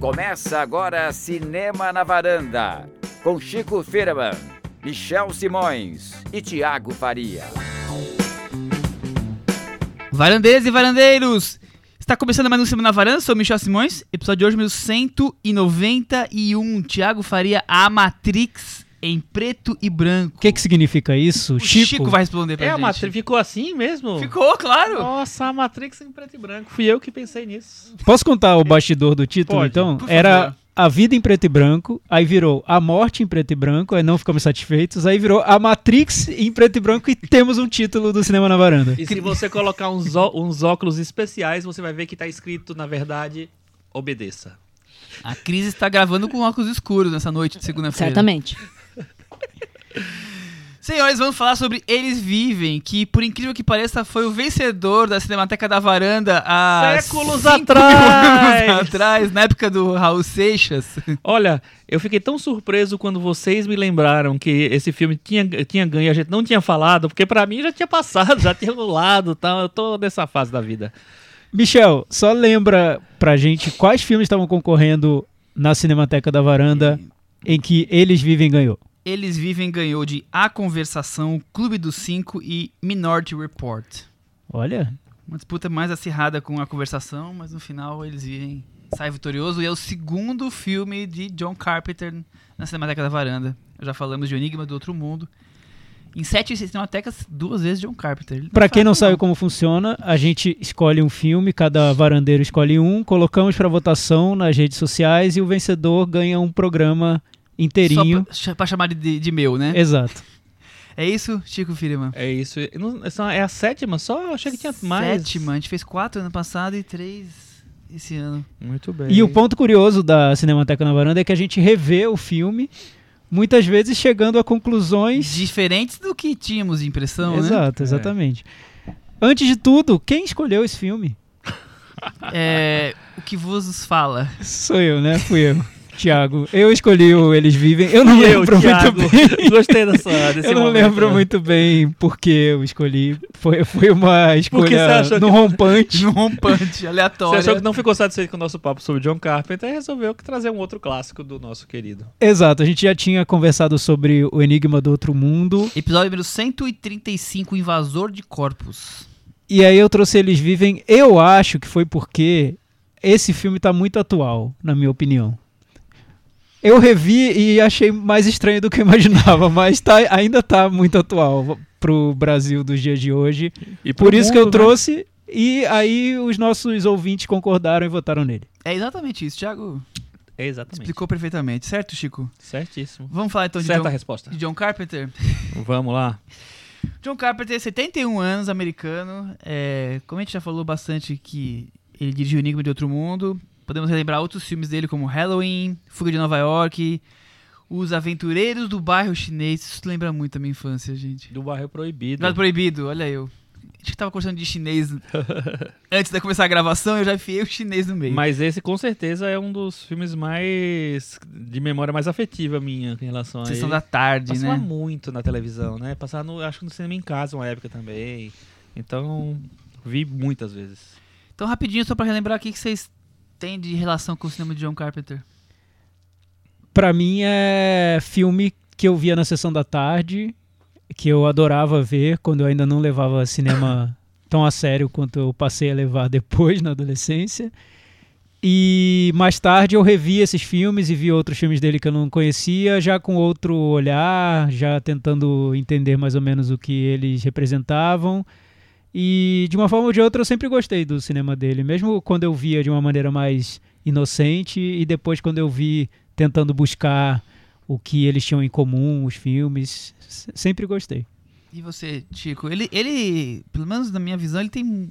Começa agora Cinema na Varanda, com Chico Firman, Michel Simões e Tiago Faria. Varandeiras e varandeiros! Está começando mais um Cinema na Varanda, sou Michel Simões, episódio de hoje, meu 191, Tiago Faria, A Matrix em preto e branco. O que, que significa isso? O Chico, Chico vai responder pra É, a gente. Matrix ficou assim mesmo? Ficou, claro! Nossa, a Matrix em preto e branco. Fui eu que pensei nisso. Posso contar o bastidor do título, Pode, então? por Era favor. a vida em preto e branco, aí virou a morte em preto e branco, aí não ficamos satisfeitos, aí virou a Matrix em preto e branco e temos um título do Cinema na Varanda. E se você colocar uns, ó- uns óculos especiais, você vai ver que tá escrito, na verdade, obedeça. A Cris está gravando com óculos escuros nessa noite de segunda-feira. Certamente. Senhores, vamos falar sobre Eles Vivem, que por incrível que pareça foi o vencedor da Cinemateca da Varanda há Séculos atrás! anos atrás, na época do Raul Seixas. Olha, eu fiquei tão surpreso quando vocês me lembraram que esse filme tinha, tinha ganho e a gente não tinha falado, porque pra mim já tinha passado, já tinha rolado, tal. Eu tô nessa fase da vida. Michel, só lembra pra gente quais filmes estavam concorrendo na Cinemateca da Varanda em que Eles Vivem ganhou. Eles Vivem ganhou de A Conversação, Clube dos Cinco e Minority Report. Olha, Uma disputa mais acirrada com A Conversação, mas no final Eles Vivem sai vitorioso e é o segundo filme de John Carpenter na Cinemateca da Varanda. Já falamos de O Enigma do Outro Mundo. Em sete cinematecas, duas vezes John Carpenter. Pra quem não sabe como funciona, a gente escolhe um filme, cada varandeiro escolhe um, colocamos pra votação nas redes sociais e o vencedor ganha um programa inteirinho. Só pra, pra chamar de, de meu, né? Exato. É isso, Chico Firman? É isso. Não- essa é a sétima só? Eu achei que tinha mais. Sétima. A gente fez quatro ano passado e três esse ano. Muito bem. E o ponto curioso da Cinemateca na Varanda é que a gente revê o filme, muitas vezes chegando a conclusões. Diferentes do que tínhamos de impressão, né? Exato, exatamente. Antes de tudo, quem escolheu esse filme? É, o que vos fala? Sou eu, né? Fui eu. Tiago, eu escolhi o Eles Vivem. Eu não E eu, lembro Thiago, muito bem. Gostei dessa, desse Eu não momento, lembro né? muito bem porque eu escolhi. Foi, foi uma você escolha no que- rompante. Um rompante, Você aleatório. achou que não ficou satisfeito com o nosso papo sobre John Carpenter e resolveu que trazer um outro clássico do nosso querido. Exato, a gente já tinha conversado sobre o Enigma do Outro Mundo. Episódio número 135, Invasor de Corpos. E aí eu trouxe Eles Vivem. Eu acho que foi porque esse filme tá muito atual, na minha opinião. Eu revi e achei mais estranho do que eu imaginava, mas tá, ainda tá muito atual pro Brasil dos dias de hoje. E Por isso que eu mundo, né? trouxe e aí os nossos ouvintes concordaram e votaram nele. É exatamente isso, Thiago É exatamente. explicou perfeitamente, certo, Chico? Certíssimo. Vamos falar então de Certa John, resposta. de John Carpenter? Vamos lá. John Carpenter, 71 anos, americano. É, como a gente já falou bastante que ele dirigiu Enigma de Outro Mundo, podemos relembrar outros filmes dele como Halloween, Fuga de Nova York, Os Aventureiros do Bairro Chinês. Isso lembra muito a minha infância, gente. Do bairro proibido. Nada Proibido, olha eu. A gente tava conversando de chinês antes de começar a gravação, eu já enfiei o chinês no meio. Mas esse com certeza é um dos filmes mais de memória mais afetiva minha em relação a Sessão ele. da tarde, Passava né? muito na televisão, né? Passava no, acho que no cinema em casa uma época também. Então, vi muitas vezes. Então, rapidinho, só pra relembrar o que que vocês têm de relação com o cinema de John Carpenter. Pra mim é filme que eu via na sessão da tarde, que eu adorava ver quando eu ainda não levava cinema tão a sério quanto eu passei a levar depois na adolescência. E mais tarde eu revi esses filmes e vi outros filmes dele que eu não conhecia, já com outro olhar, já tentando entender mais ou menos o que eles representavam. E de uma forma ou de outra eu sempre gostei do cinema dele, mesmo quando eu via de uma maneira mais inocente e depois quando eu vi tentando buscar o que eles tinham em comum, os filmes, sempre gostei. E você, Chico? Ele, ele, pelo menos na minha visão, ele tem mu-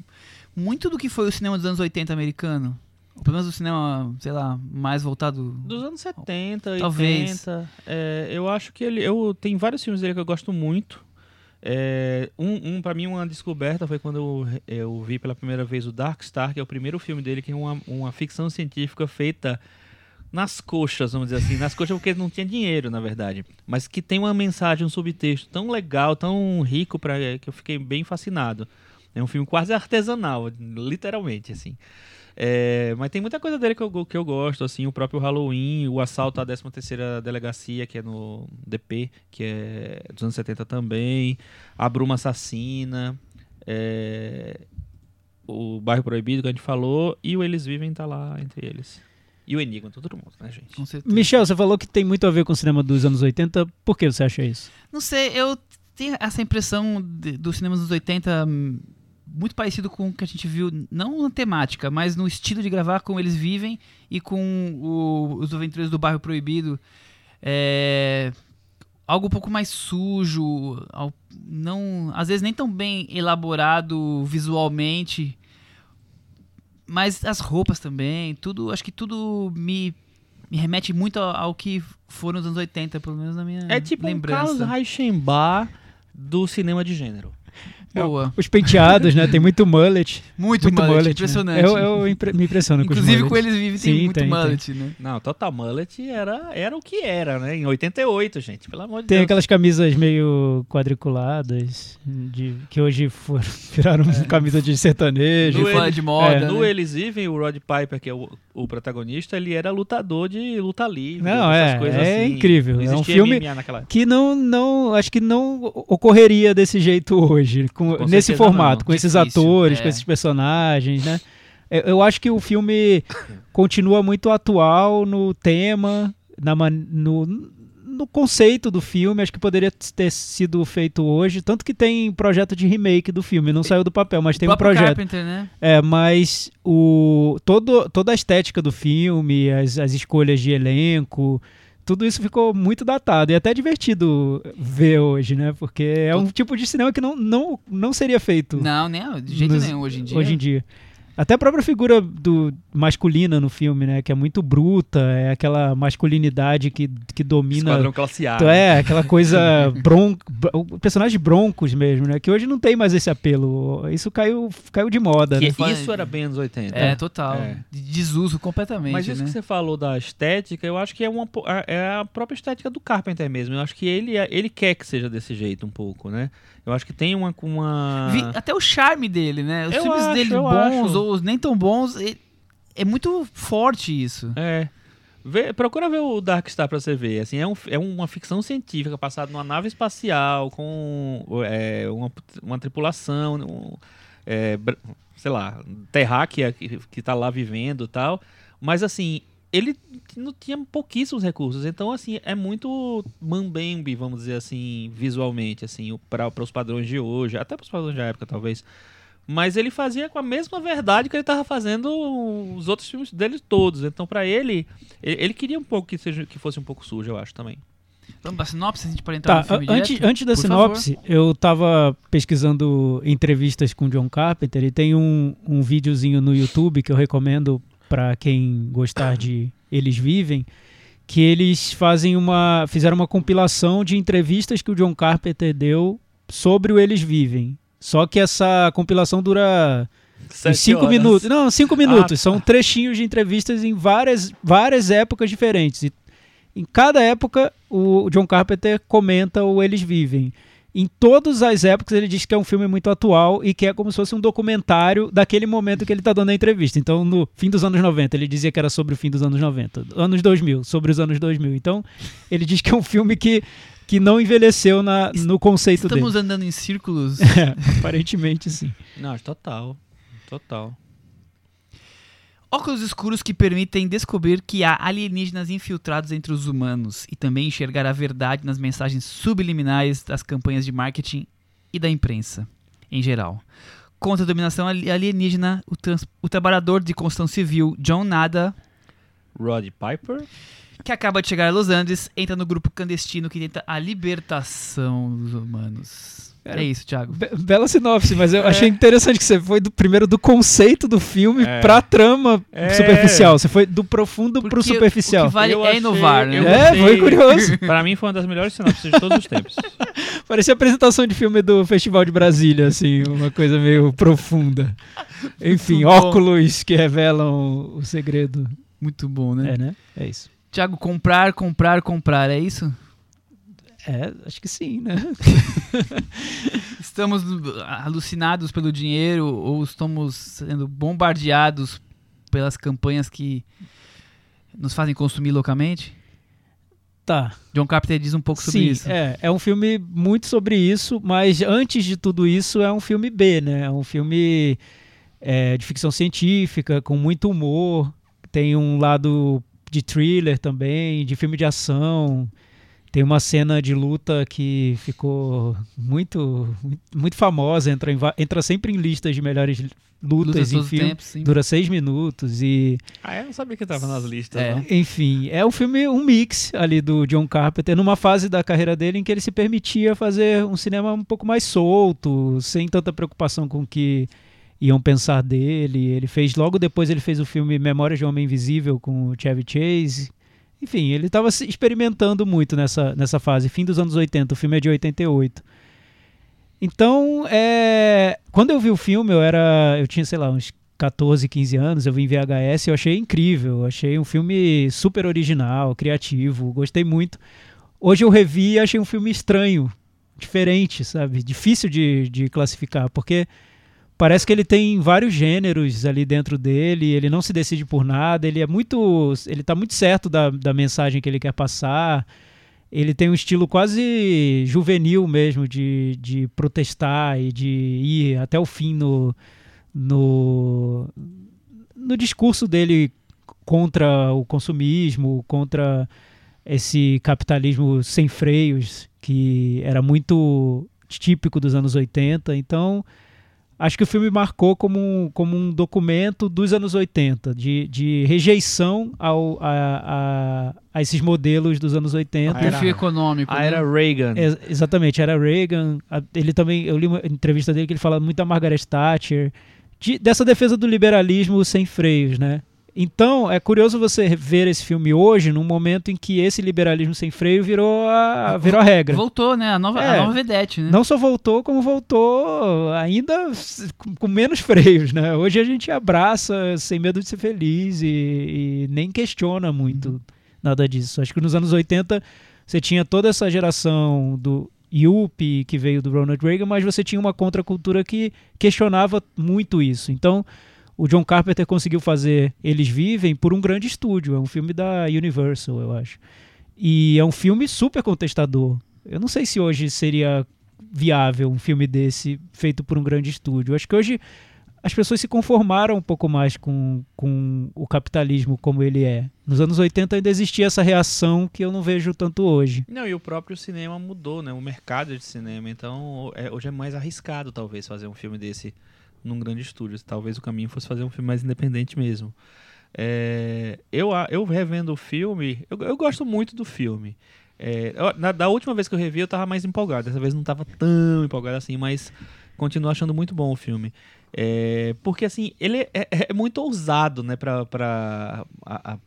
muito do que foi o cinema dos anos 80 americano. Ou pelo menos o cinema, sei lá, mais voltado. Dos anos 70, 80. Talvez. é, eu acho que ele. Eu, tem vários filmes dele que eu gosto muito. É, um, um para mim, uma descoberta foi quando eu, eu vi pela primeira vez o Dark Star, que é o primeiro filme dele, que é uma, uma ficção científica feita nas coxas, vamos dizer assim. Nas coxas porque não tinha dinheiro, na verdade. Mas que tem uma mensagem, um subtexto tão legal, tão rico, pra, que eu fiquei bem fascinado. É um filme quase artesanal, literalmente, assim. É, mas tem muita coisa dele que eu, que eu gosto, assim, o próprio Halloween, o assalto à 13ª Delegacia, que é no DP, que é dos anos 70 também, a Bruma Assassina, é, o Bairro Proibido que a gente falou, e o Eles Vivem tá lá entre eles. E o Enigma, todo mundo, né, gente? Com certeza. Michel, você falou que tem muito a ver com o cinema dos anos 80. Por que você acha isso? Não sei, eu tenho essa impressão de, dos cinemas dos 80 hum, muito parecido com o que a gente viu, não na temática, mas no estilo de gravar como eles vivem e com o- os aventureiros do Bairro Proibido. É, algo um pouco mais sujo, não, às vezes nem tão bem elaborado visualmente, mas as roupas também, tudo, acho que tudo me, me remete muito ao, ao que foram os anos 80, pelo menos na minha É tipo um lembrança. Carlos Reichenbach do cinema de gênero. Boa. Os penteados, né? Tem muito mullet. Muito, mullet, né? impressionante. Eu, eu impre- me impressiono com os Inclusive com eles vivem tem Sim, muito tem, tem. mullet, né? Não, Total Mullet era, era o que era, né? Em 88, gente, pelo amor de Tem Deus. aquelas camisas meio quadriculadas, de, que hoje foram, viraram camisa de sertanejo. No ele- de moda, é, né? No Eles Vivem, o Rod Piper, que é o, o protagonista, ele era lutador de luta livre. Não, essas é, coisas é assim. incrível. Não É um existia filme que não, não, acho que não ocorreria desse jeito hoje, com- Com nesse formato, não. com esses Difícil, atores, é. com esses personagens, né? Eu, acho que o filme continua muito atual no tema, na, no, no conceito do filme, acho que poderia ter sido feito hoje, tanto que tem projeto de remake do filme, não saiu do papel, mas tem o um próprio projeto. Carpenter, né? É, mas o, todo, toda a estética do filme, as, as escolhas de elenco, tudo isso ficou muito datado e até divertido ver hoje, né? Porque é um tipo de cinema que não, não, não seria feito Não, nem, de jeito Nos- nenhum hoje em dia. hoje em dia. Até a própria figura do masculina no filme, né? Que é muito bruta, é aquela masculinidade que, que domina Esquadrão Classe A. é, aquela coisa bronco, o personagem broncos mesmo, né? Que hoje não tem mais esse apelo. Isso caiu, caiu de moda, Que né? Isso era bem anos 80. É, total. É. De Desuso completamente, Mas isso né? que você falou da estética, eu acho que é, uma, é a própria estética do Carpenter mesmo. Eu acho que ele, ele quer que seja desse jeito um pouco, né? Eu acho que tem uma... uma... Vi- até o charme dele, né? Os Eu filmes acho, dele bons acho. ou os nem tão bons, é muito forte isso. É. Vê- procura ver o Dark Star pra você ver. Assim, é, um, é uma ficção científica passada numa nave espacial com é, uma, uma tripulação, um, é, sei lá, terráquea que, que tá lá vivendo tal. Mas assim, ele não tinha pouquíssimos recursos. Então, assim, é muito mambembe, vamos dizer assim, visualmente, assim, para os padrões de hoje, até para os padrões da época, talvez. Mas ele fazia com a mesma verdade que ele estava fazendo os outros filmes dele todos. Então, pra ele, ele, queria um pouco que, seja, que fosse um pouco sujo, eu acho também. Vamos pra sinopse, a gente pode entrar Tá, no filme antes, direto? antes da sinopse, eu tava pesquisando entrevistas com o John Carpenter e tem um, um videozinho no YouTube que eu recomendo pra quem gostar de Eles Vivem, que eles fazem uma fizeram uma compilação de entrevistas que o John Carpenter deu sobre o Eles Vivem. Só que essa compilação dura uns cinco minutos. Não, cinco minutos. tá. São trechinhos de entrevistas em várias, várias épocas diferentes. E em cada época, o John Carpenter comenta o Eles Vivem. Em todas as épocas, ele diz que é um filme muito atual e que é como se fosse um documentário daquele momento que ele está dando a entrevista. Então, no fim dos anos 90, ele dizia que era sobre o fim dos anos 90. Anos 2000, sobre os anos 2000. Então, ele diz que é um filme que, que não envelheceu na, no conceito Estamos dele. andando em círculos. É, aparentemente, sim. Não, total. Total. Óculos escuros que permitem descobrir que há alienígenas infiltrados entre os humanos e também enxergar a verdade nas mensagens subliminais das campanhas de marketing e da imprensa, em geral. Contra a dominação ali- alienígena, o, trans- o trabalhador de construção civil John Nada, Rod Piper. Que acaba de chegar a Los Angeles, entra no grupo clandestino que tenta a libertação dos humanos. Cara, é isso, Thiago. Be- bela sinopse, mas eu É. achei interessante que você foi do primeiro do conceito do filme É. pra trama É. superficial. Você foi do profundo pro Porque superficial. O que vale Eu é achei- inovar, né? É, foi curioso. Pra mim foi uma das melhores sinopses de todos os tempos. Parecia apresentação de filme do Festival de Brasília, assim, uma coisa meio profunda. Enfim, óculos que revelam o segredo. Muito bom, né? É, né? É isso. Thiago, comprar, comprar, comprar, é isso? É, acho que sim, né? estamos alucinados pelo dinheiro ou estamos sendo bombardeados pelas campanhas que nos fazem consumir loucamente? Tá. John Carpenter diz um pouco sobre Sim, isso. É, é um filme muito sobre isso, mas antes de tudo isso é um filme B, né? É um filme é, de ficção científica, com muito humor. Tem um lado de thriller também, de filme de ação. Tem uma cena de luta que ficou muito, muito famosa, entra, em, entra sempre em listas de melhores lutas Lutas em filme. tempos, sim. Dura seis minutos e Ah, eu não sabia que tava nas listas. É. não. enfim, é um filme, um mix ali do John Carpenter, numa fase da carreira dele em que ele se permitia fazer um cinema um pouco mais solto, sem tanta preocupação com que iam pensar dele. Ele fez, logo depois ele fez o filme Memórias de um Homem Invisível com o Chevy Chase. Enfim, ele estava experimentando muito nessa, nessa fase, fim dos anos 80, o filme é de 88. Então, é, quando eu vi o filme, eu era, eu tinha, sei lá, uns 14, 15 anos, eu vi em VHS, eu achei incrível, achei um filme super original, criativo, gostei muito. Hoje eu revi e achei um filme estranho, diferente, sabe? Difícil de, de classificar, porque parece que ele tem vários gêneros ali dentro dele, ele não se decide por nada, ele é muito. ele tá muito certo da, da mensagem que ele quer passar. Ele tem um estilo quase juvenil mesmo de, de protestar e de ir até o fim no, no, no discurso dele contra o consumismo, contra esse capitalismo sem freios que era muito típico dos anos 80. Então, acho que o filme marcou como um, como um documento dos anos 80, de, de rejeição ao, a, a, a esses modelos dos anos 80. Ah, era- Perfil econômico. Ah, né? era Reagan. Ex- exatamente, era Reagan. a- Ele também, eu li uma entrevista dele que ele fala muito da Margaret Thatcher, de- dessa defesa do liberalismo sem freios, né? Então, é curioso você ver esse filme hoje, num momento em que esse liberalismo sem freio virou a, virou a regra. Voltou, né? A nova, É. a nova vedete, né? Não só voltou, como voltou ainda com, com menos freios, né? Hoje a gente abraça sem medo de ser feliz e, e nem questiona muito nada disso. Acho que nos anos 80 você tinha toda essa geração do Yuppie que veio do Ronald Reagan, mas você tinha uma contracultura que questionava muito isso. Então, o John Carpenter conseguiu fazer Eles Vivem por um grande estúdio. É um filme da Universal, eu acho. E é um filme super contestador. Eu não sei se hoje seria viável um filme desse feito por um grande estúdio. Acho que hoje as pessoas se conformaram um pouco mais com, com o capitalismo como ele é. Nos anos 80 ainda existia essa reação que eu não vejo tanto hoje. Não, e o próprio cinema mudou, né? O mercado de cinema. Então, é- hoje é mais arriscado, talvez, fazer um filme desse num grande estúdio. Talvez o caminho fosse fazer um filme mais independente mesmo. É, eu, eu revendo o filme, eu, eu gosto muito do filme. É, na- da última vez que eu revi, eu tava mais empolgado. Dessa vez não tava tão empolgado assim, mas continuo achando muito bom o filme. É, porque, assim, ele é, é muito ousado, né? Pra, pra, a- a-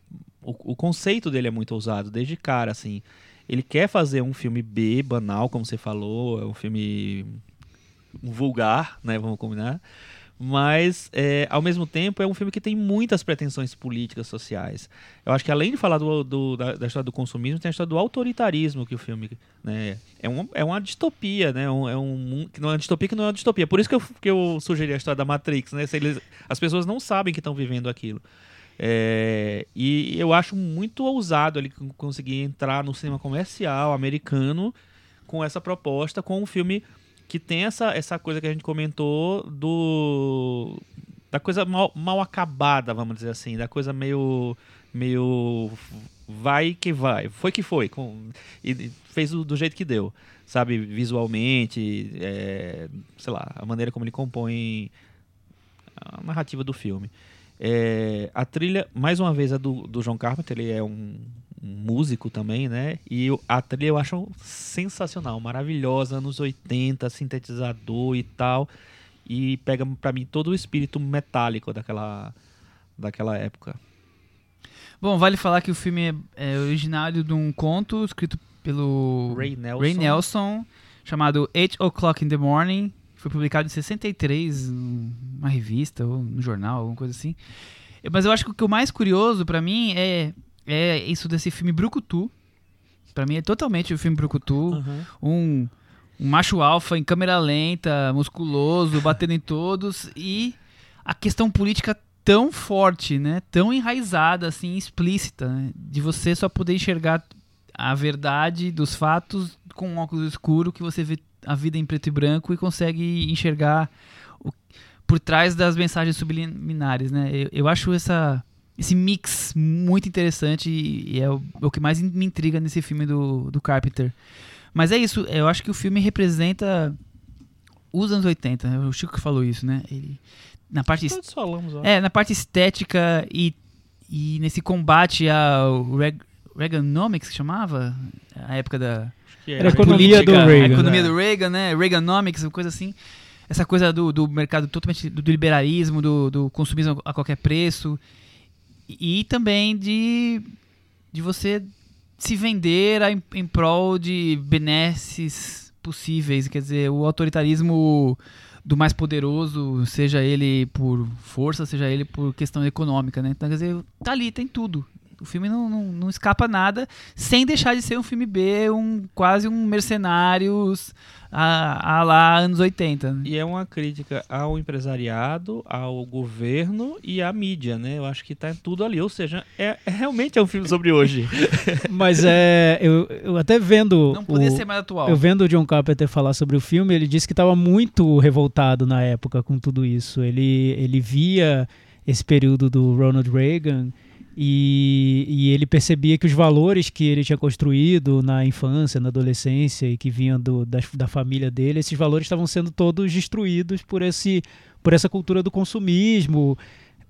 o, o conceito dele é muito ousado, desde cara, assim. Ele quer fazer um filme B, banal, como você falou, é um filme vulgar, né? Vamos combinar. Mas, é, ao mesmo tempo, é um filme que tem muitas pretensões políticas, sociais. Eu acho que, além de falar do, do- da, da história do consumismo, tem a história do autoritarismo que o filme. Né, é, uma, é uma distopia, né? Um- é um que não é uma distopia que não é uma distopia. Por isso que eu, que eu sugeri a história da Matrix, né? Eles, as pessoas não sabem que estão vivendo aquilo. É, e eu acho muito ousado ele con- conseguir entrar no cinema comercial americano com essa proposta, com um filme que tem essa, essa coisa que a gente comentou do da coisa mal, mal acabada, vamos dizer assim, da coisa meio meio vai que vai, foi que foi, com, e fez do, do jeito que deu, sabe, visualmente, é, sei lá, a maneira como ele compõe a narrativa do filme. É, a trilha, mais uma vez, é do, do John Carpenter, ele é um músico também, né? E a trilha eu acho sensacional, maravilhosa, anos 80, sintetizador e tal. E pega pra mim todo o espírito metálico daquela, daquela época. Bom, vale falar que o filme é, é originário de um conto escrito pelo Ray Nelson. Ray Nelson, chamado Eight O'Clock in the Morning. Foi publicado em 63, numa revista ou no jornal, alguma coisa assim. Mas eu acho que o que o mais curioso pra mim é, é isso desse filme Brucutu. Pra mim é totalmente o filme Brucutu. Um, um macho alfa em câmera lenta, musculoso, batendo em todos e a questão política tão forte, né? Tão enraizada, assim, explícita, né? de você só poder enxergar a verdade dos fatos com um óculos escuro que você vê a vida em preto e branco e consegue enxergar o, por trás das mensagens subliminares, né? Eu, eu acho essa esse mix muito interessante e é o, é o que mais me intriga nesse filme do, do Carpenter. Mas é isso, eu acho que o filme representa os anos 80, né? o Chico que falou isso, né? Ele, na parte Todos falamos, ó. é, na parte estética e, e nesse combate ao Reg, Reaganomics, que chamava? A época da que Era é. a economia política, do Reagan, A economia né? do Reagan, né? Reaganomics, uma coisa assim. Essa coisa do, do mercado totalmente do, do liberalismo, do, do consumismo a qualquer preço. E, também de, de você se vender a- em, em prol de benesses possíveis. Quer dizer, o autoritarismo do mais poderoso, seja ele por força, seja ele por questão econômica, né? Então, quer dizer, tá ali, tem tudo. O filme não, não, não escapa nada, sem deixar de ser um filme B, um quase um Mercenários a, a lá anos 80. né? E é uma crítica ao empresariado, ao governo e à mídia, né? Eu acho que tá tudo ali. Ou seja, é, é- realmente é um filme sobre hoje. Mas é. Eu, eu até vendo. Não podia o- ser mais atual. Eu vendo o John Carpenter falar sobre o filme, ele disse que estava muito revoltado na época com tudo isso. Ele, ele via esse período do Ronald Reagan e, e ele percebia que os valores que ele tinha construído na infância, na adolescência e que vinham do, da, da família dele, esses valores estavam sendo todos destruídos por, esse, por essa cultura do consumismo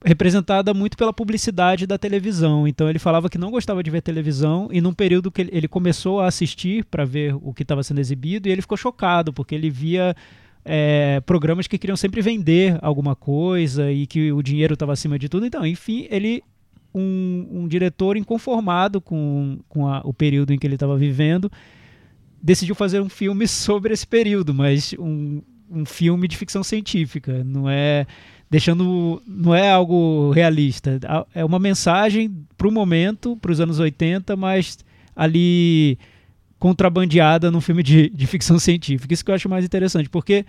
representada muito pela publicidade da televisão. Então ele falava que não gostava de ver televisão e num período que ele- começou a assistir para ver o que estava sendo exibido e ele ficou chocado porque ele via é, programas que queriam sempre vender alguma coisa e que o dinheiro estava acima de tudo. Então, enfim, ele um, um diretor inconformado com, com a- o período em que ele estava vivendo decidiu fazer um filme sobre esse período, mas um, um filme de ficção científica, não é deixando não é algo realista, é uma mensagem para o momento, para os anos 80, mas ali contrabandeada num filme de, de ficção científica. Isso que eu acho mais interessante, porque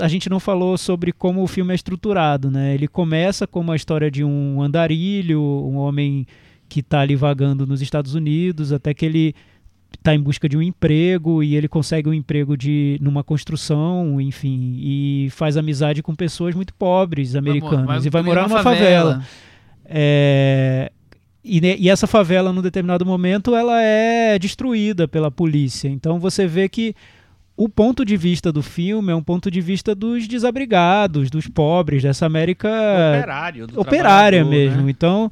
a gente não falou sobre como o filme é estruturado, né? Ele começa com uma história de um andarilho, um homem que está ali vagando nos Estados Unidos, até que ele está em busca de um emprego e ele consegue um emprego de numa construção, enfim, e faz amizade com pessoas muito pobres americanas e vai morar numa favela. É, e, e essa favela, num determinado momento, ela é destruída pela polícia. Então você vê que o ponto de vista do filme é um ponto de vista dos desabrigados, dos pobres, dessa América Operário. operária mesmo. né? Então,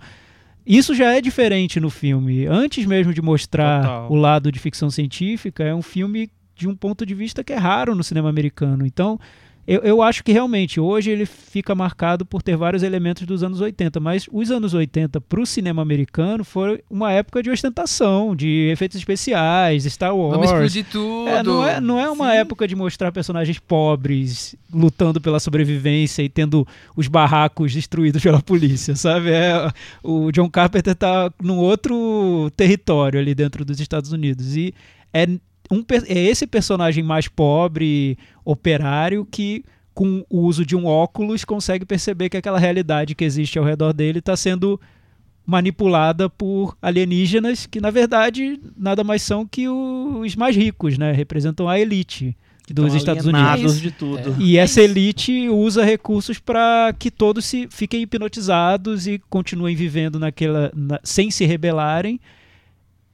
isso já é diferente no filme. Antes mesmo de mostrar Total. o lado de ficção científica, é um filme de um ponto de vista que é raro no cinema americano. Então, eu, eu acho que realmente hoje ele fica marcado por ter vários elementos dos anos 80, mas os anos 80 para o cinema americano foi uma época de ostentação, de efeitos especiais, Star Wars. Vamos explodir tudo. É, não, é, não é uma Sim. época de mostrar personagens pobres lutando pela sobrevivência e tendo os barracos destruídos pela polícia, sabe? É, o John Carpenter tá num outro território ali dentro dos Estados Unidos. E é, um, é esse personagem mais pobre, operário, que com o uso de um óculos consegue perceber que aquela realidade que existe ao redor dele está sendo manipulada por alienígenas que na verdade nada mais são que os mais ricos, né? Representam a elite dos Estão Estados Unidos. de tudo. E É essa elite usa recursos para que todos se fiquem hipnotizados e continuem vivendo naquela na- sem se rebelarem,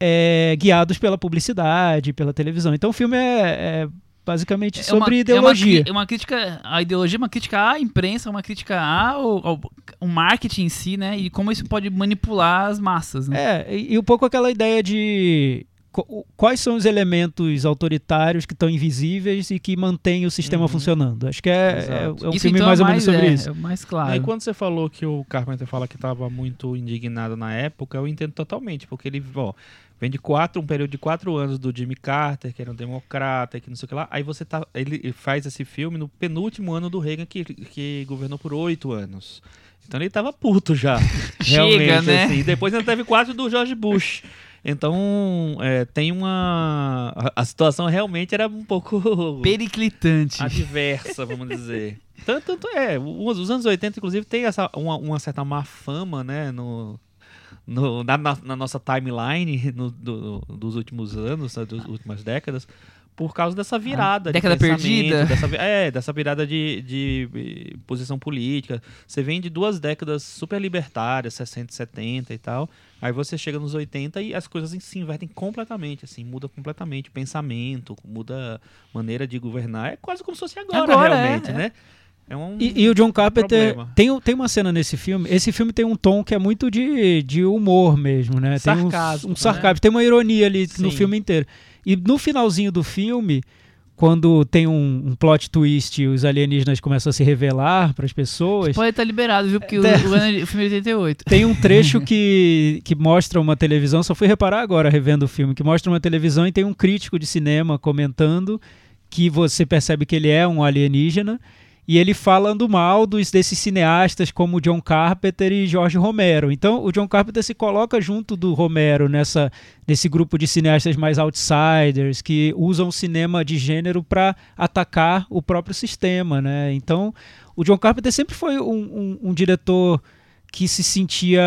é, guiados pela publicidade, pela televisão. Então o filme é, é basicamente É uma- sobre é uma ideologia. É uma, crítica à ideologia, uma crítica à imprensa, uma crítica ao, ao, ao marketing em si, né? E como isso pode manipular as massas, né? É, e, e um pouco aquela ideia de qu- quais são os elementos autoritários que estão invisíveis e que mantêm o sistema Uhum. funcionando. Acho que é, é, é um isso filme então mais é ou menos sobre é, isso. É mais claro. Aí quando você falou que o Carpenter fala que estava muito indignado na época, eu entendo totalmente, porque ele, ó, vem de quatro, um período de quatro anos do Jimmy Carter, que era um democrata, que não sei o que lá. Aí você tá, ele faz esse filme no penúltimo ano do Reagan, que, que governou por oito anos. Então ele tava puto já. Chega, realmente, né? assim. E depois ainda teve quatro do George Bush. Então, é, tem uma. A, a situação realmente era um pouco. Periclitante. adversa, vamos dizer. Tanto, tanto é, os, os anos 80, inclusive, tem essa, uma, uma certa má fama, né, no, no, na, na- nossa timeline no- do- dos últimos anos, né, das últimas décadas, por causa dessa virada. de década perdida. Dessa, é, dessa virada de, de, eh, posição política. Você vem de duas décadas super libertárias, 60, 70 e tal. Aí você chega nos 80 e as coisas se invertem completamente, assim, muda completamente o pensamento, muda a maneira de governar. É quase como se fosse agora, Agora, é, realmente, é. né? É um E, e o John Carpenter problema. tem, tem uma cena nesse filme. Esse filme tem um tom que é muito de, de humor mesmo, né? Tem um- Sarcasmo, um, sarcasmo, tem uma ironia ali no Sim. filme inteiro. E no finalzinho do filme, quando tem um, um plot twist e os alienígenas começam a se revelar para as pessoas, Pode estar liberado, viu? Porque o, É. o ano- o filme é 88. tem um trecho que, que mostra uma televisão, só fui reparar agora revendo o filme, que mostra uma televisão e tem um crítico de cinema comentando que você percebe que ele é um alienígena e ele falando mal dos, desses cineastas como John Carpenter e George Romero. Então o John Carpenter se coloca junto do Romero nessa, nesse grupo de cineastas mais outsiders que usam o cinema de gênero para atacar o próprio sistema, né? Então o John Carpenter sempre foi um, um- um diretor que se sentia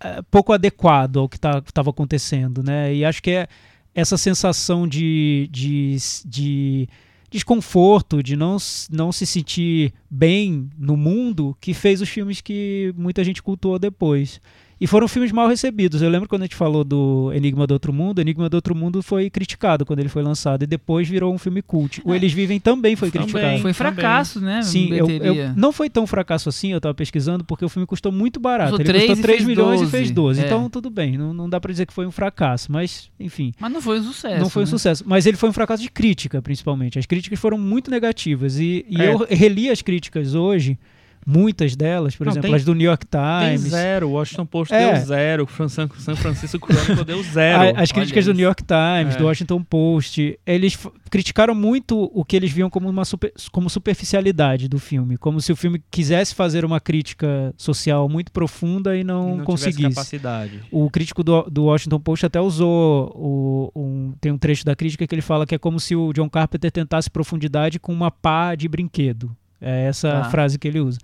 eh, pouco adequado ao que estava acontecendo, né? E acho que é essa sensação de, de, de desconforto, de não, não se sentir bem no mundo, que fez os filmes que muita gente cultuou depois. E foram filmes mal recebidos. Eu lembro quando a gente falou do Enigma do Outro Mundo, Enigma do Outro Mundo foi criticado quando ele foi lançado e depois virou um filme cult. O Eles Vivem também foi Também. criticado. Foi fracasso, né? Sim, eu, eu- não foi tão fracasso assim, eu tava pesquisando, porque o filme custou muito barato. Custou Ele três custou e 3 fez milhões 12, e fez 12. é. Então tudo bem, não, não dá pra dizer que foi um fracasso, mas enfim. Mas não foi um sucesso. não foi um né? sucesso. Mas ele foi um fracasso de crítica, principalmente. As críticas foram muito negativas. E, e É. eu reli as críticas hoje, muitas delas, por Não, exemplo, tem- as do New York Tem Times. zero, o Washington Post É. deu zero, o San, Francisco Chronicle deu zero. A- As críticas do isso. New York Times, É. do Washington Post, eles criticaram muito o que eles viam como uma super- como superficialidade do filme, como se o filme quisesse fazer uma crítica social muito profunda e não, não conseguisse. capacidade. O crítico do, do Washington Post até usou o- um, tem um trecho da crítica que ele fala que é como se o John Carpenter tentasse profundidade com uma pá de brinquedo. É essa Tá. frase que ele usa.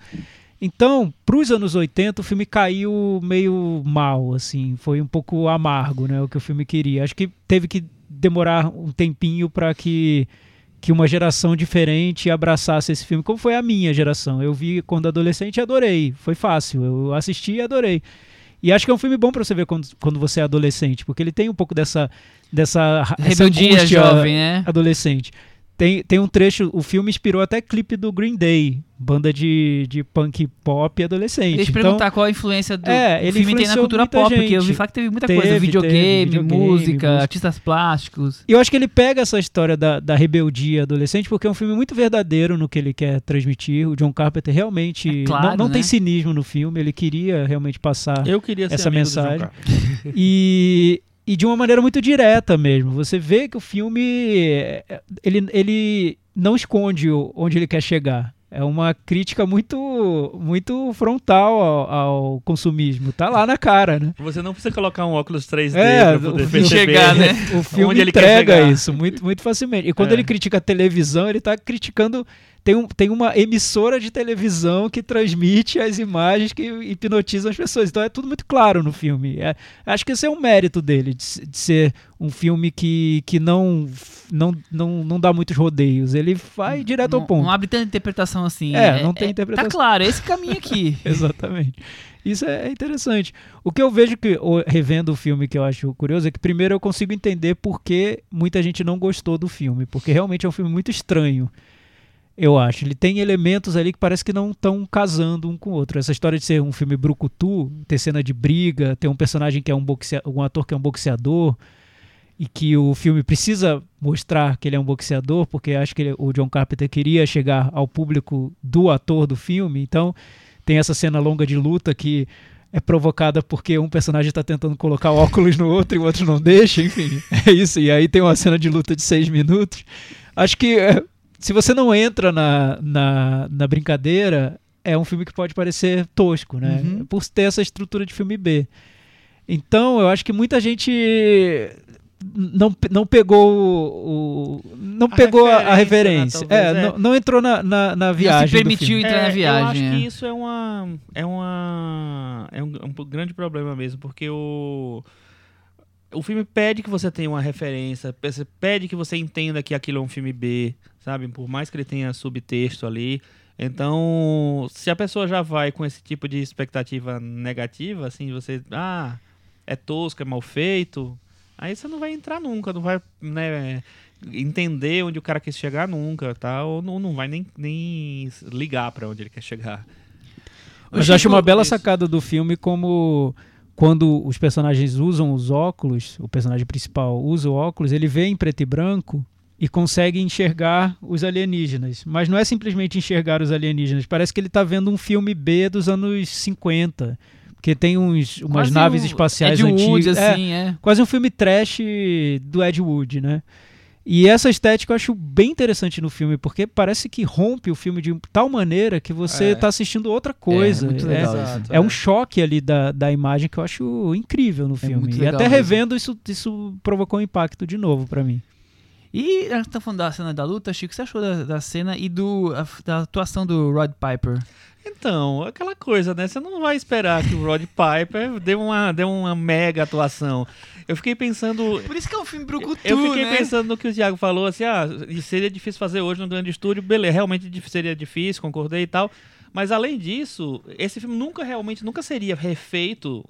Então, para os anos 80, o filme caiu meio mal, assim, foi um pouco amargo, né, o que o filme queria. Acho que teve que demorar um tempinho para que que uma geração diferente abraçasse esse filme, como foi a minha geração. Eu vi quando adolescente e adorei, foi fácil. Eu assisti e adorei. E acho que é um filme bom para você ver quando, quando você é adolescente, porque ele tem um pouco dessa dessa essa Rebeldia jovem, né? adolescente. Tem, tem um trecho, o filme inspirou até clipe do Green Day, banda de, de punk pop adolescente. Deixa eu Então, perguntar qual a influência do É, ele filme tem na cultura pop, porque eu gente. vi falar que teve muita Teve, coisa, teve, videogame, videogame, música, música. artistas plásticos. E eu acho que ele pega essa história da, da rebeldia adolescente porque é um filme muito verdadeiro no que ele quer transmitir. O John Carpenter realmente É claro, não, não né? tem cinismo no filme, ele queria realmente passar Eu queria Essa mensagem. E, e de uma maneira muito direta mesmo. Você vê que o filme é, ele, ele não esconde onde ele quer chegar. É uma crítica muito muito frontal ao, ao consumismo. Tá lá na cara, né? Você não precisa colocar um óculos 3D É, pra poder perceber. enxergar, né? O filme Onde ele quer entrega chegar. isso muito, muito facilmente. E quando É. ele critica a televisão, ele está criticando. Tem, um, tem uma emissora de televisão que transmite as imagens que hipnotizam as pessoas. Então é tudo muito claro no filme. É- acho que esse é um mérito dele, de, de ser um filme que, que não, não, não, não dá muitos rodeios. Ele vai direto ao ponto. não abre tanta interpretação assim. É, não tem interpretação. Tá claro, é esse caminho aqui. Exatamente. Isso é interessante. O que eu vejo que, revendo o filme, que eu acho curioso, é que primeiro eu consigo entender por que muita gente não gostou do filme. Porque realmente é um filme muito estranho. Eu acho. Ele tem elementos ali que parece que não estão casando um com o outro. Essa história de ser um filme brucutu, ter cena de briga, ter um personagem que é um boxeador, um ator que é um boxeador, e que o filme precisa mostrar que ele é um boxeador, porque acho que ele- o John Carpenter queria chegar ao público do ator do filme. Então, tem essa cena longa de luta que é provocada porque um personagem está tentando colocar óculos no outro e o outro não deixa, enfim. É isso. E aí tem uma cena de luta de seis minutos. Acho que é, se você não entra na, na, na brincadeira, é um filme que pode parecer tosco, né? Uhum. Por ter essa estrutura de filme B. Então, eu acho que muita gente não, não pegou o, o- não A pegou a- a referência, referência. né, é, talvez, é. Não, não entrou na, na, na Não viagem. se do permitiu filme. entrar na É, viagem. Eu acho é. que isso é uma é uma é um, um grande problema mesmo, porque o o filme pede que você tenha uma referência, pe- pede que você entenda que aquilo é um filme B, sabe? Por mais que ele tenha subtexto ali. Então, se a pessoa já vai com esse tipo de expectativa negativa, assim, você, ah, é tosco, é mal feito, aí você não vai entrar nunca, não vai, né, entender onde o cara quer chegar nunca, tá? Ou não, não vai nem, nem ligar pra onde ele quer chegar. Mas eu acho uma bela isso. sacada do filme como quando os personagens usam os óculos, o personagem principal usa o óculos, ele vê em preto e branco e consegue enxergar os alienígenas. Mas não é simplesmente enxergar os alienígenas, parece que ele está vendo um filme B dos anos 50. Porque tem uns, umas Quase naves um espaciais Ed Wood, antigas. É, assim, é. quase um filme trash do Ed Wood, né? E essa estética eu acho bem interessante no filme, porque parece que rompe o filme de tal maneira que você É. está assistindo outra coisa. É, muito legal. isso. É um choque ali da, da imagem que eu acho incrível no filme. muito E até mesmo. revendo, isso, isso provocou um impacto de novo pra mim. E a gente tá falando da cena da luta, Chico, o que você achou da, da cena e do, a- da atuação do Rod Piper? Então, aquela coisa, né? Você não vai esperar que o Rod Piper dê uma, dê uma mega atuação. Eu fiquei pensando. Por isso que é um filme brucutu, Eu fiquei né? pensando no que o Thiago falou, assim, ah, seria difícil fazer hoje no grande estúdio, beleza, realmente seria difícil, concordei e tal. Mas além disso, esse filme nunca realmente nunca seria refeito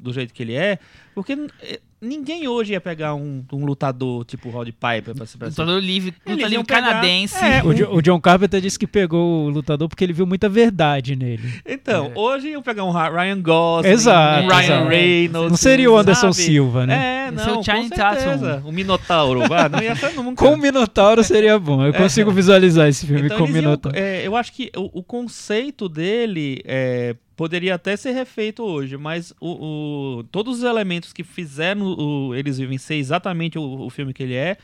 do jeito que ele é, porque eh, ninguém hoje ia pegar um, um lutador tipo Rod Piper pra, se- pra Lutador livre, Eles luta iam livre canadense. É, O, Jo- o John Carpenter disse que pegou o lutador porque ele viu muita verdade nele. Então, É. hoje iam pegar um Ryan Gosling, Exato, um Ryan exato. Reynolds. Não seria o Anderson sabe? Silva, né? É, Esse não, é o certeza. Tatum. O Minotauro. Ah, não ia ser nunca. Com o Minotauro seria bom. Eu consigo visualizar esse filme Então, com o eles iam- Minotauro. é, eu acho que o, o conceito dele é, poderia até ser refeito hoje, mas o, o- todos os elementos que fizeram o, eles vivem ser exatamente o, o filme que ele é,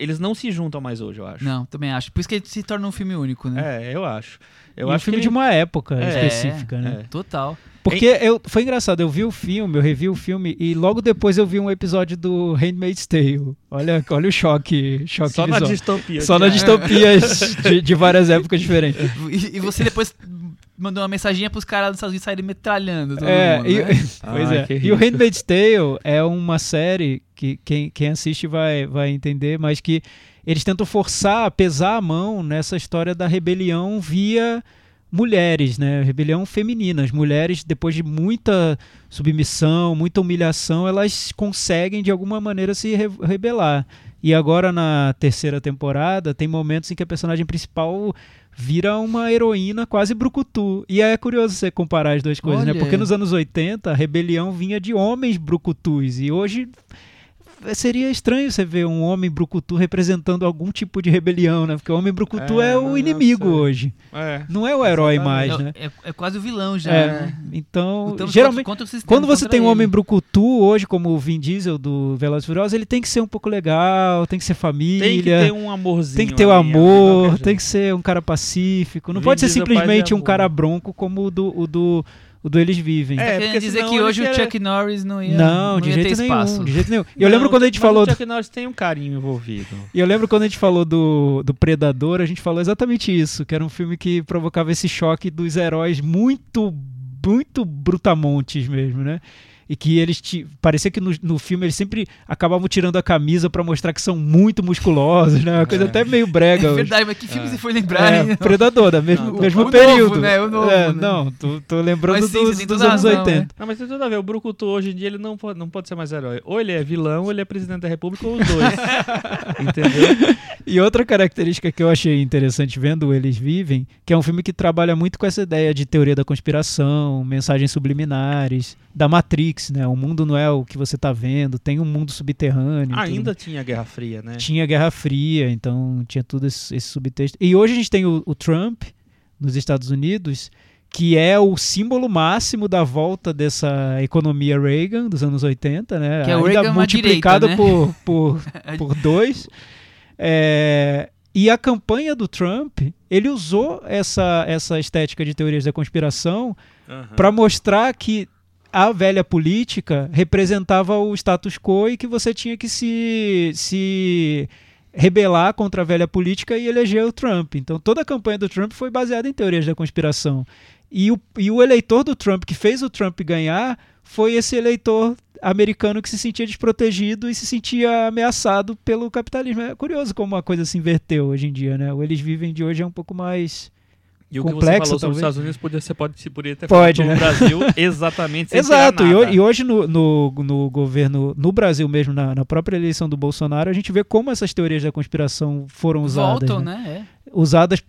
eles não se juntam mais hoje, eu acho. Não, também acho. Por isso que ele se torna um filme único, né? É, eu acho. Eu e um acho filme que de ele- uma época É, específica, né? é. Total. Porque eu, foi engraçado, eu vi o filme, eu revi o filme e logo depois eu vi um episódio do Handmaid's Tale. Olha, olha o choque, choque Só na visual. distopia. Só na Thiago. distopias de, de várias épocas diferentes. E, e você depois mandou uma mensaginha pros caras dos Estados Unidos saírem metralhando todo É, mundo, e, né? pois é. E o. Handmaid's Tale é uma série que quem, quem assiste vai, vai entender, mas que eles tentam forçar, pesar a mão nessa história da rebelião via mulheres, né? Rebelião feminina. As mulheres, depois de muita submissão, muita humilhação, elas conseguem de alguma maneira se re- rebelar. E agora na terceira temporada tem momentos em que a personagem principal vira uma heroína quase brucutu. E é curioso você comparar as duas coisas, né? Olha. Porque nos anos 80 a rebelião vinha de homens brucutus e hoje seria estranho você ver um homem brucutu representando algum tipo de rebelião, né? Porque o homem brucutu é, É, o não, inimigo sei. hoje. É. Não é o herói mais, É, né? é- é quase o vilão já, É, né? então, Lutamos geralmente sistema, quando você tem um homem brucutu hoje, como o Vin Diesel do Velozes Furiosos, ele tem que ser um pouco legal, tem que ser família, Tem que ter um amorzinho. tem que ter o ali, amor, amigo, tem que ser um cara pacífico. Não Vin pode ser Diesel, simplesmente um amor. cara bronco como o do, o do, o do Eles Vivem. É, Tá querendo porque dizer senão que hoje o Chuck Norris não ia, não, de ia jeito ter espaço. nenhum, de jeito nenhum. E eu Não, lembro quando a gente falou O Chuck Norris tem um carinho envolvido. E eu lembro quando a gente falou do, do Predador, a gente falou exatamente isso, que era um filme que provocava esse choque dos heróis muito, muito brutamontes mesmo, né? E que eles ti- parecia que no, no filme eles sempre acabavam tirando a camisa pra mostrar que são muito musculosos, né? Uma coisa É. até meio brega. É hoje. verdade, mas que filme É. você foi lembrar, hein? É, Predador, da mesmo, Não, mesmo o período. novo, né? O novo, É, né? Não, tô, tô lembrando Mas sim, dos, dos anos razão, 80. né? Não, mas tem tudo a ver. O Brucutu hoje em dia ele não pode, não pode ser mais herói. Ou ele é vilão, ou ele é presidente da república, ou os dois. Entendeu? E outra característica que eu achei interessante vendo Eles Vivem, que é um filme que trabalha muito com essa ideia de teoria da conspiração, mensagens subliminares, da Matrix, né? O mundo não é o que você tá vendo, tem um mundo subterrâneo. Ainda tinha Guerra Fria, né? tudo. tinha Guerra Fria, então tinha tudo esse, esse subtexto. E hoje a gente tem o, o Trump nos Estados Unidos, que é o símbolo máximo da volta dessa economia Reagan dos anos 80, né? Que é o Ainda Reagan multiplicado direita, né? por, por, por dois. É, e a campanha do Trump, ele usou essa, essa estética de teorias da conspiração Aham. para mostrar que a velha política representava o status quo e que você tinha que se, se rebelar contra a velha política e eleger o Trump. Então toda a campanha do Trump foi baseada em teorias da conspiração. E o, e o eleitor do Trump que fez o Trump ganhar foi esse eleitor americano que se sentia desprotegido e se sentia ameaçado pelo capitalismo. É curioso como a coisa se inverteu hoje em dia, né? O eles vivem de hoje é um pouco mais E o que você complexo, falou sobre os. Estados Unidos, podia, você pode, se poderia ter Pode, falado né? no Brasil exatamente sem Exato, e, e hoje no, no, no governo, no Brasil mesmo, na, na própria eleição do Bolsonaro, a gente vê como essas teorias da conspiração foram usadas. Voltam, né? né? Usadas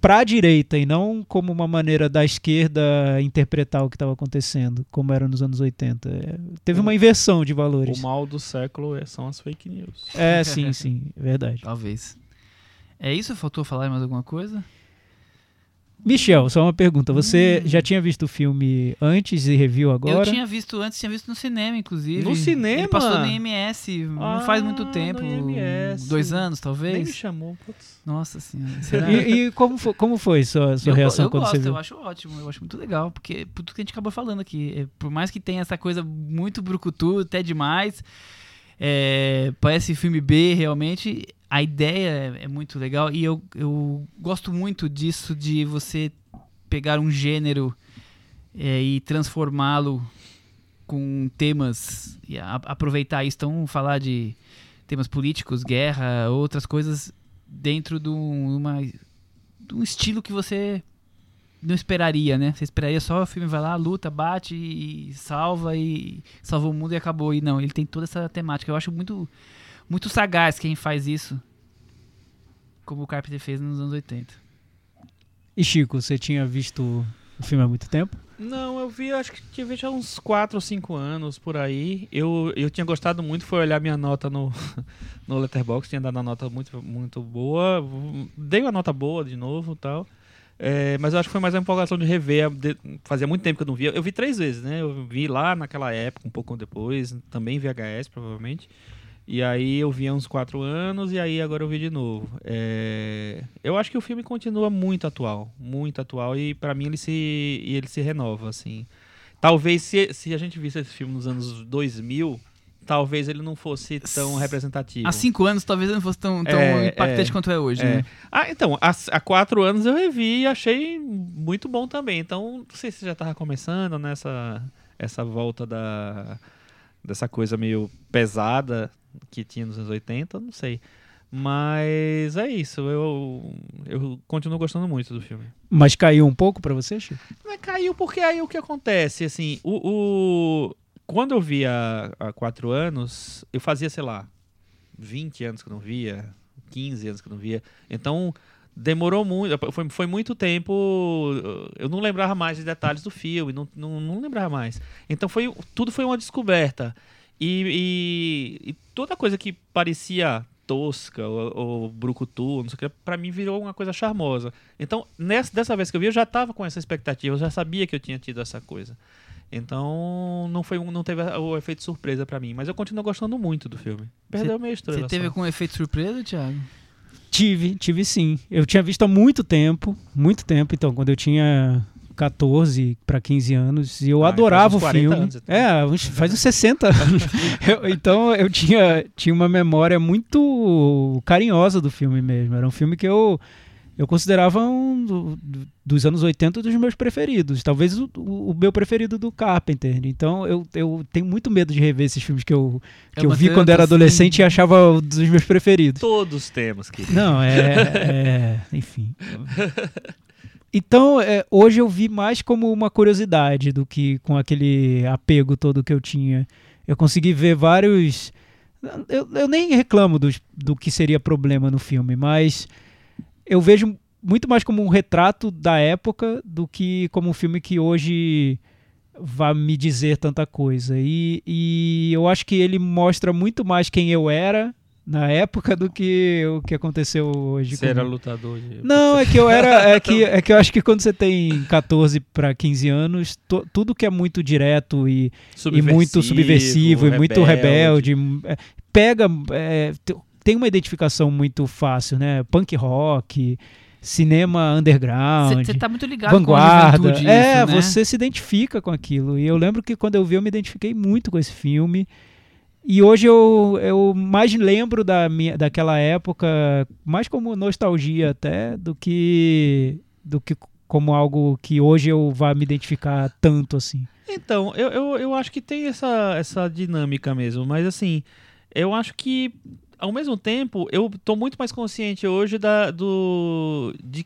para a direita e não como uma maneira da esquerda interpretar o que estava acontecendo, como era nos anos 80. É, teve uma inversão de valores. O mal do século é- são as fake news. É, sim, sim, é verdade. É, talvez. É isso? Faltou falar mais alguma coisa? Michel, só uma pergunta. Você Hum. já tinha visto o filme antes e reviu agora? Eu tinha visto antes, tinha visto no cinema, inclusive. No cinema? Ele passou no IMS, não faz muito Ah, tempo. no IMS. Dois anos, Nem me talvez. chamou, putz. Nossa senhora. E, e como, foi, como foi sua, sua eu, reação eu quando gosto, você viu? eu acho ótimo, eu acho muito legal, porque por tudo que a gente acabou falando aqui, é, por mais que tenha essa coisa muito brucutu, até demais, é, parece filme B realmente, a ideia é, é muito legal e eu, eu gosto muito disso de você pegar um gênero é, e transformá-lo com temas e a- aproveitar isso, então falar de temas políticos, guerra, outras coisas dentro de um- uma de um estilo que você não esperaria, né? Você esperaria só o filme vai lá, luta, bate e salva e salva o mundo e acabou. E não, ele tem toda essa temática. Eu acho muito muito sagaz quem faz isso. Como o Carpenter fez nos anos 80. E Chico, você tinha visto o filme há muito tempo? Não, eu vi, acho que tinha visto há uns 4 ou 5 anos por aí. Eu, eu tinha gostado muito, foi olhar minha nota no, no Letterboxd, tinha dado uma nota muito, muito boa. Dei uma nota boa de novo e tal. É, mas eu acho que foi mais a empolgação de rever. de- fazia muito tempo que eu não via. Eu vi três vezes, né? Eu vi lá naquela época, um pouco depois, também VHS, provavelmente. E aí eu vi há uns quatro anos e aí agora eu vi de novo. É, eu acho que o filme continua muito atual, muito atual e pra mim ele se ele se renova assim. Talvez se, se a gente visse esse filme nos anos 2000, talvez ele não fosse tão representativo. Há cinco anos talvez não fosse tão, tão É, impactante é, quanto é hoje, é. né? Ah, então, há, há quatro anos eu revi e achei muito bom também. Então, não sei se já tava começando nessa essa volta da dessa coisa meio pesada que tinha nos anos 80, não sei. Mas é isso, eu, eu continuo gostando muito do filme. Mas caiu um pouco pra você, Chico? Não é caiu porque aí o que acontece, assim, o, o- quando eu via há quatro anos, eu fazia, sei lá, 20 anos que eu não via, 15 anos que eu não via. Então, demorou muito, foi, foi muito tempo, eu não lembrava mais de detalhes do filme, não, não, não lembrava mais. Então, foi, tudo foi uma descoberta. E, e- e toda coisa que parecia tosca ou, ou brucutu, não sei o que, pra mim virou uma coisa charmosa. Então, nessa, dessa vez que eu vi, eu já tava com essa expectativa, eu já sabia que eu tinha tido essa coisa. Então, não foi um- não teve o efeito surpresa pra mim, mas eu continuo gostando muito do filme. Perdeu meio estrela. Você teve só. algum efeito surpresa, Thiago? Tive, tive sim. Eu tinha visto há muito tempo, muito tempo, então, quando eu tinha 14 para 15 anos, e eu Ah, adorava faz uns o 40 filme. anos, então. É, uns- faz uns 60 anos. Eu- então eu tinha, tinha uma memória muito carinhosa do filme mesmo. Era um filme que eu eu considerava um do- do- dos anos 80 dos meus preferidos. Talvez o, o- meu preferido do Carpenter. Então eu, eu tenho muito medo de rever esses filmes que eu, que eu uma vi quando era assim. adolescente e achava um dos meus preferidos. Todos temos, querido. Não, é. é- enfim. Então, é, hoje eu vi mais como uma curiosidade do que com aquele apego todo que eu tinha. Eu consegui ver vários. Eu, eu nem reclamo do que seria problema no filme, mas eu vejo muito mais como um retrato da época do que como um filme que hoje vai me dizer tanta coisa. E, e eu acho que ele mostra muito mais quem eu era na época do que o que aconteceu hoje. Você era lutador de... Não, é que eu era. É que, é que eu acho que quando você tem 14 para 15 anos, to- tudo que é muito direto e, e muito subversivo e muito rebelde, é, pega. é, te- tem uma identificação muito fácil, né? Punk rock. cinema underground. Você tá muito ligado vanguarda. com a juventude é, isso, né? você se identifica com aquilo. E eu lembro que quando eu vi, eu me identifiquei muito com esse filme. E hoje eu, eu mais lembro da minha, daquela época, mais como nostalgia até, do que, do que como algo que hoje eu vá me identificar tanto assim. Então, eu, eu, eu acho que tem essa, essa dinâmica mesmo, mas assim, eu acho que ao mesmo tempo eu tô muito mais consciente hoje da do de,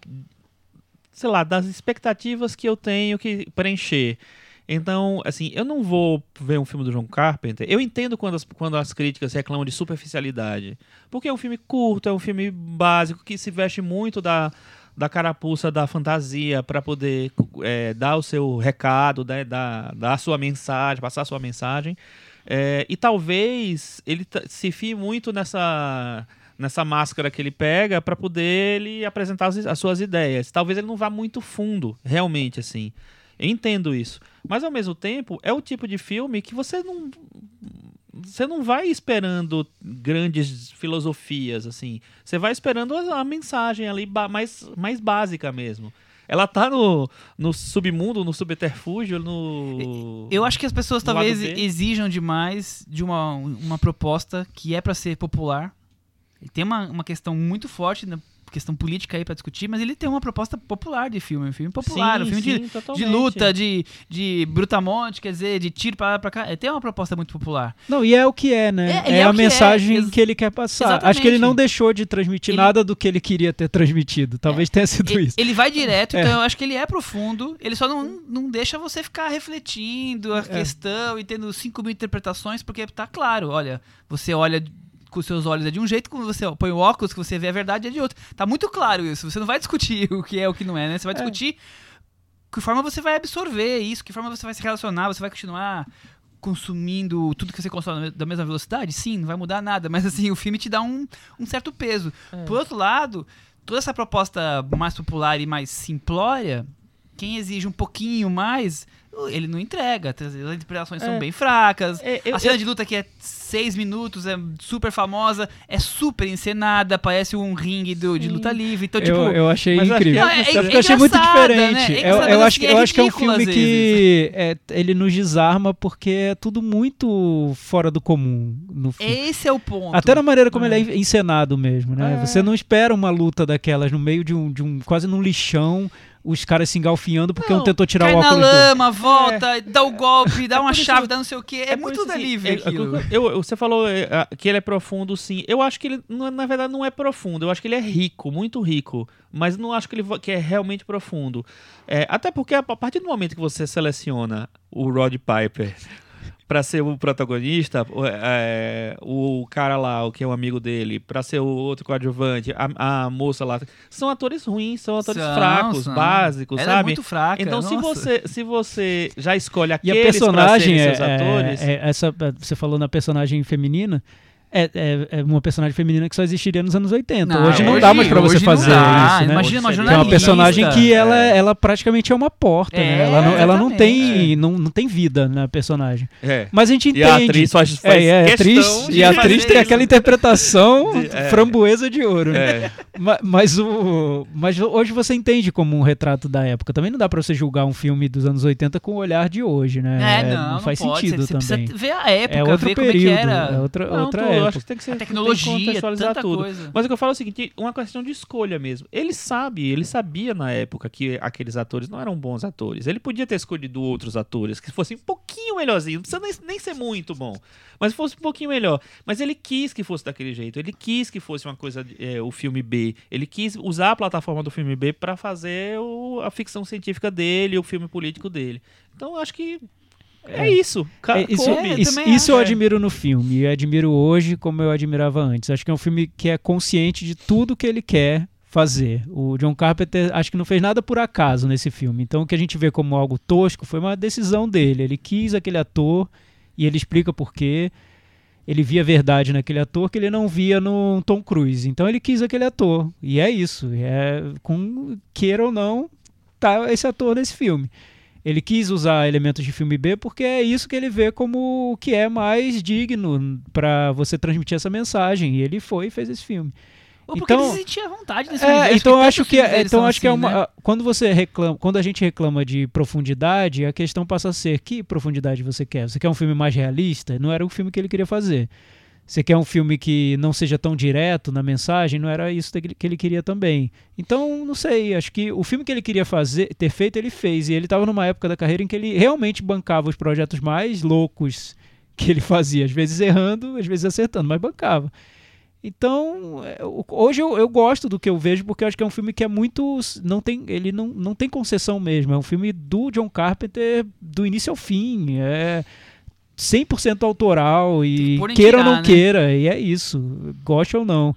sei lá, das expectativas que eu tenho que preencher. Então, assim, eu não vou ver um filme do John Carpenter. Eu entendo quando as, quando as críticas reclamam de superficialidade. Porque é um filme curto, é um filme básico, que se veste muito da, da carapuça da fantasia para poder é, dar o seu recado, né, dar, dar a sua mensagem, passar a sua mensagem. É, e talvez ele se fie muito nessa nessa máscara que ele pega para poder ele apresentar as, as, suas ideias. Talvez ele não vá muito fundo, realmente assim. Entendo isso, mas ao mesmo tempo é o tipo de filme que você não você não vai esperando grandes filosofias assim. Você vai esperando a, mensagem ali mais mais básica mesmo. Ela tá no, no submundo, no subterfúgio, no. Eu acho que as pessoas talvez exijam demais de uma, uma proposta que é para ser popular. Tem uma, uma questão muito forte na questão política aí para discutir, mas ele tem uma proposta popular de filme, um filme popular, sim, um filme sim, de, de, luta, de, de brutamonte, quer dizer, de tiro para lá para cá. Ele tem uma proposta muito popular. Não, e é o que é, né? É, é, é a que mensagem é. que ele quer passar. Exatamente. Acho que ele não deixou de transmitir Ele- nada do que ele queria ter transmitido. Talvez tenha sido Ele, isso. ele vai direto, É. então eu acho que ele é profundo. Ele só não, não deixa você ficar refletindo a questão e tendo 5 mil interpretações, porque tá claro, olha, você olha com os seus olhos é de um jeito, quando você põe o óculos que você vê a verdade é de outro. Tá muito claro isso. Você não vai discutir o que é o que não é, né? Você vai discutir que forma você vai absorver isso, que forma você vai se relacionar, você vai continuar consumindo tudo que você consome da mesma velocidade? Sim, não vai mudar nada, mas assim, o filme te dá um, um certo peso. Por outro lado, toda essa proposta mais popular e mais simplória, quem exige um pouquinho mais, ele não entrega. As interpretações são É. bem fracas. É, eu- a cena eu- de luta que é seis minutos, é super famosa, é super encenada, parece um ringue do, de luta livre. Então, tipo. eu, eu achei mas acho incrível. que é- é- eu é achei muito engraçada, diferente. né? É eu, eu acho, que- eu é acho que é um filme que é, ele nos desarma porque é tudo muito fora do comum no filme. Esse é o ponto. Até na maneira como ele é encenado mesmo, né? É. Você não espera uma luta daquelas no meio de um, de um quase num lixão, os caras se engalfinhando porque Não, um tentou tirar Cai o na óculos do... lama, volta, dá o golpe, dá uma por isso- chave, dá não sei o que. É, por muito isso, assim, delivery é- é- aquilo. eu- eu- você falou é, que ele é profundo, sim. Eu acho que ele, não é- na verdade, não é profundo. Eu acho que ele é rico, muito rico. Mas não acho que ele que é realmente profundo. É, até porque a partir do momento que você seleciona o Rod Piper pra ser o protagonista, o- é, o cara lá, o que é um amigo dele, pra ser o outro coadjuvante, a, a moça lá, são atores ruins, são atores São, fracos, são. básicos, Ela é sabe? muito fraca. então, se nossa. você, se você já escolhe E aqueles a personagem pra é, seus atores, é- é essa você falou na personagem feminina, é, é- é uma personagem feminina que só existiria nos anos 80. Não, hoje não hoje- dá mais pra você fazer dá. isso, né? Imagina uma Que é uma jornalista. personagem que ela, É. ela praticamente é uma porta, É, né? Ela não, ela não tem não, não tem vida na personagem. é. Mas a gente E entende. a atriz faz, faz é, e a atriz, e a atriz tem isso. aquela interpretação De- é. framboesa de ouro, né? É. Ma- Mas, o, mas hoje você entende como um retrato da época. Também não dá pra você julgar um filme dos anos 80 com o olhar de hoje, né? É, não, não, faz pode. sentido você, você também. precisa ver a época, É outro ver período, como é que era. é outra, Não, outra tô, eu acho que tem que ser a tem que tecnologia, contextualizar tanta tudo. coisa. Mas o que eu falo é o seguinte, uma questão de escolha mesmo. Ele sabe, ele sabia na época que aqueles atores não eram bons atores. Ele podia ter escolhido outros atores que fossem um pouquinho melhorzinhos. Não precisa nem, nem ser muito bom, mas fosse um pouquinho melhor. Mas ele quis que fosse daquele jeito. Ele quis que fosse uma coisa, de- é, o filme B. Ele quis usar a plataforma do filme B para fazer o- a ficção científica dele, o filme político dele. Então eu acho que é, isso. É, isso, eu isso, também isso eu acho. admiro no filme. E admiro hoje como eu admirava antes. Acho que é um filme que é consciente de tudo que ele quer fazer. O John Carpenter acho que não fez nada por acaso nesse filme. Então o que a gente vê como algo tosco foi uma decisão dele. Ele quis aquele ator e ele explica por quê. Ele via verdade naquele ator que ele não via no Tom Cruise. Então ele quis aquele ator. E é isso. É, com queira ou não, tá esse ator nesse filme. Ele quis usar elementos de filme B porque é isso que ele vê como o que é mais digno para você transmitir essa mensagem. E ele foi e fez esse filme. Ou porque Então- ele se sentia vontade nesse É, então eu tantos acho que é, então acho que é assim, uma né? quando você reclama, quando a gente reclama de profundidade, a questão passa a ser que profundidade você quer? Você quer um filme mais realista? Não era o filme que ele queria fazer. Você quer um filme que não seja tão direto na mensagem? Não era isso que ele queria também. Então, não sei, acho que o filme que ele queria fazer, ter feito, ele fez. E ele estava numa época da carreira em que ele realmente bancava os projetos mais loucos que ele fazia, às vezes errando, às vezes acertando, mas bancava. Então, é, hoje eu, eu gosto do que eu vejo porque eu acho que é um filme que é muito. Não tem, ele não, não tem concessão mesmo. É um filme do John Carpenter do início ao fim. É 100% autoral e queira ou não né? queira. E é isso. Goste ou não.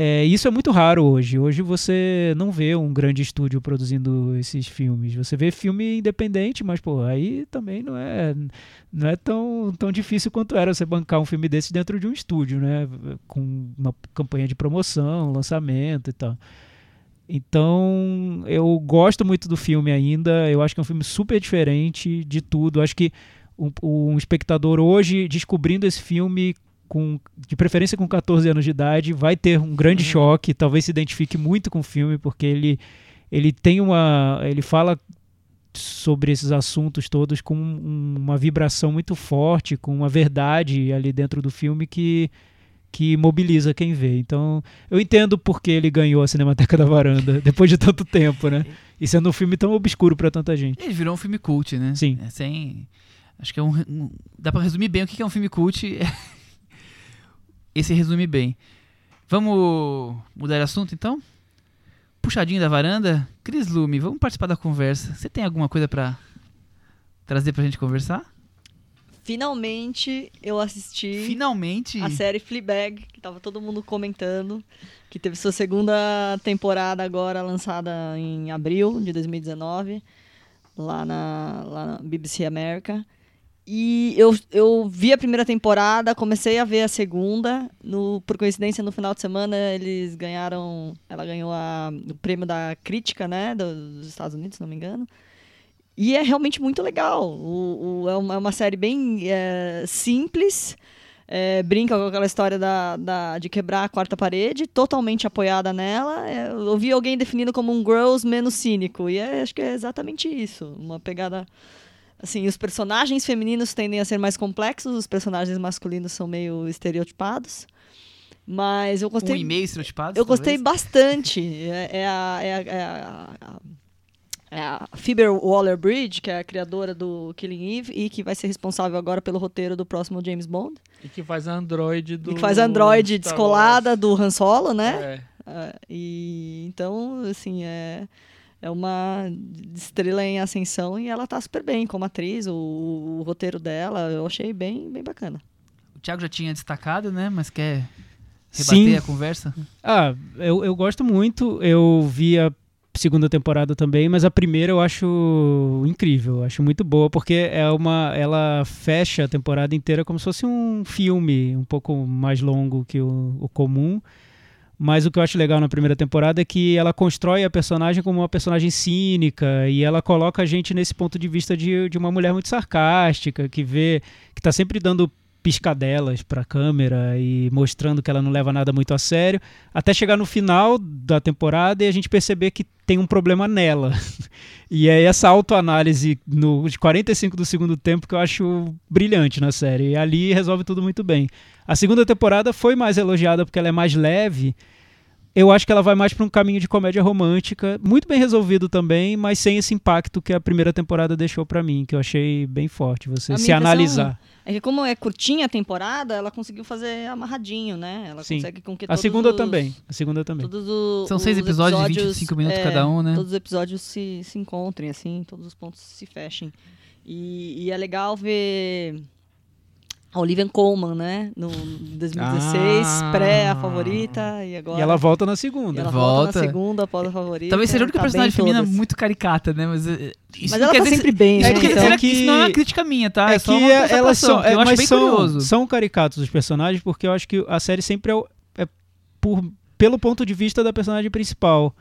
É, isso é muito raro hoje. Hoje você não vê um grande estúdio produzindo esses filmes. Você vê filme independente, mas pô, aí também não é não é tão, tão difícil quanto era você bancar um filme desse dentro de um estúdio, né? Com uma campanha de promoção, lançamento e tal. Então, eu gosto muito do filme ainda. Eu acho que é um filme super diferente de tudo. Eu acho que um, um espectador hoje, descobrindo esse filme, com, de preferência com 14 anos de idade, vai ter um grande Uhum. choque. Talvez se identifique muito com o filme, porque ele, ele tem uma. Ele fala sobre esses assuntos todos com um- uma vibração muito forte, com uma verdade ali dentro do filme que, que mobiliza quem vê. Então, eu entendo porque ele ganhou a Cinemateca da Varanda depois de tanto tempo, né? E sendo um filme tão obscuro pra tanta gente. Ele virou um filme cult, né? Sim. É, sem... Acho que é um, um- Dá pra resumir bem o que é um filme cult. Esse resume bem. Vamos mudar de assunto, então? Puxadinho da varanda. Cris Lume, vamos participar da conversa. Você tem alguma coisa pra trazer pra gente conversar? Finalmente eu assisti Finalmente. a série Fleabag, que tava todo mundo comentando, que teve sua segunda temporada agora lançada em abril de 2019, lá na, lá na BBC América. E eu, eu vi a primeira temporada, comecei a ver a segunda. No, por coincidência, no final de semana, eles ganharam. Ela ganhou a- o prêmio da crítica, né? do- Dos Estados Unidos, se não me engano. E é realmente muito legal. O, o- é, uma, é uma série bem é, simples. é, brinca com aquela história da, da- de quebrar a quarta parede, totalmente apoiada nela. É, eu ouvi alguém definindo como um Girls menos cínico. E é- acho que é exatamente isso. Uma pegada. Assim, os personagens femininos tendem a ser mais complexos, os personagens masculinos são meio estereotipados. Mas eu Um gostei. e-mail estereotipado. Eu gostei talvez? bastante. É, é a, é, a, é, a, a- é a Phoebe Waller-Bridge, que é a criadora do Killing Eve e que vai ser responsável agora pelo roteiro do próximo James Bond. E que faz a Android do. E que faz a Android descolada do Han Solo, né? É. É, e então, assim, é, é uma estrela em ascensão e ela tá super bem como atriz. O, o roteiro dela eu achei bem, bem bacana. O Thiago já tinha destacado, né? Mas quer rebater Sim. a conversa? Ah, eu, eu gosto muito. Eu vi a segunda temporada também, mas a primeira eu acho incrível, eu acho muito boa, porque é uma, ela fecha a temporada inteira como se fosse um filme, um pouco mais longo que o, o comum. Mas o que eu acho legal na primeira temporada é que ela constrói a personagem como uma personagem cínica e ela coloca a gente nesse ponto de vista de, de uma mulher muito sarcástica, que vê, que tá sempre dando piscadelas pra câmera e mostrando que ela não leva nada muito a sério, até chegar no final da temporada e a gente perceber que tem um problema nela. E é essa autoanálise nos 45 do segundo tempo que eu acho brilhante na série. E ali resolve tudo muito bem. A segunda temporada foi mais elogiada porque ela é mais leve. Eu acho que ela vai mais para um caminho de comédia romântica, muito bem resolvido também, mas sem esse impacto que a primeira temporada deixou para mim, que eu achei bem forte. Você A se impressão analisar. É que como é curtinha a temporada, ela conseguiu fazer amarradinho, né? Ela Sim. consegue com que A segunda os- também. A segunda também. O- São seis os episódios de 25 minutos cada um, né? Todos os episódios se, se encontrem, assim, todos os pontos se fechem. E, e é legal ver a Olivia Colman, né? No 2016, Ah. pré a favorita, e agora. E ela volta na e segunda. ela volta. Volta. na segunda após a favorita. Talvez seja a única tá personagem feminina todas. muito caricata, né? Mas, eh, isso Mas ela quer tá dizer- sempre bem, Isso né? não quer então que que- isso não é uma crítica minha, tá? É, é só que uma elas constatação, são, que eu é, acho mas bem são, curioso. são caricatos os personagens, porque eu acho que a série sempre é, é por, pelo ponto de vista da personagem principal.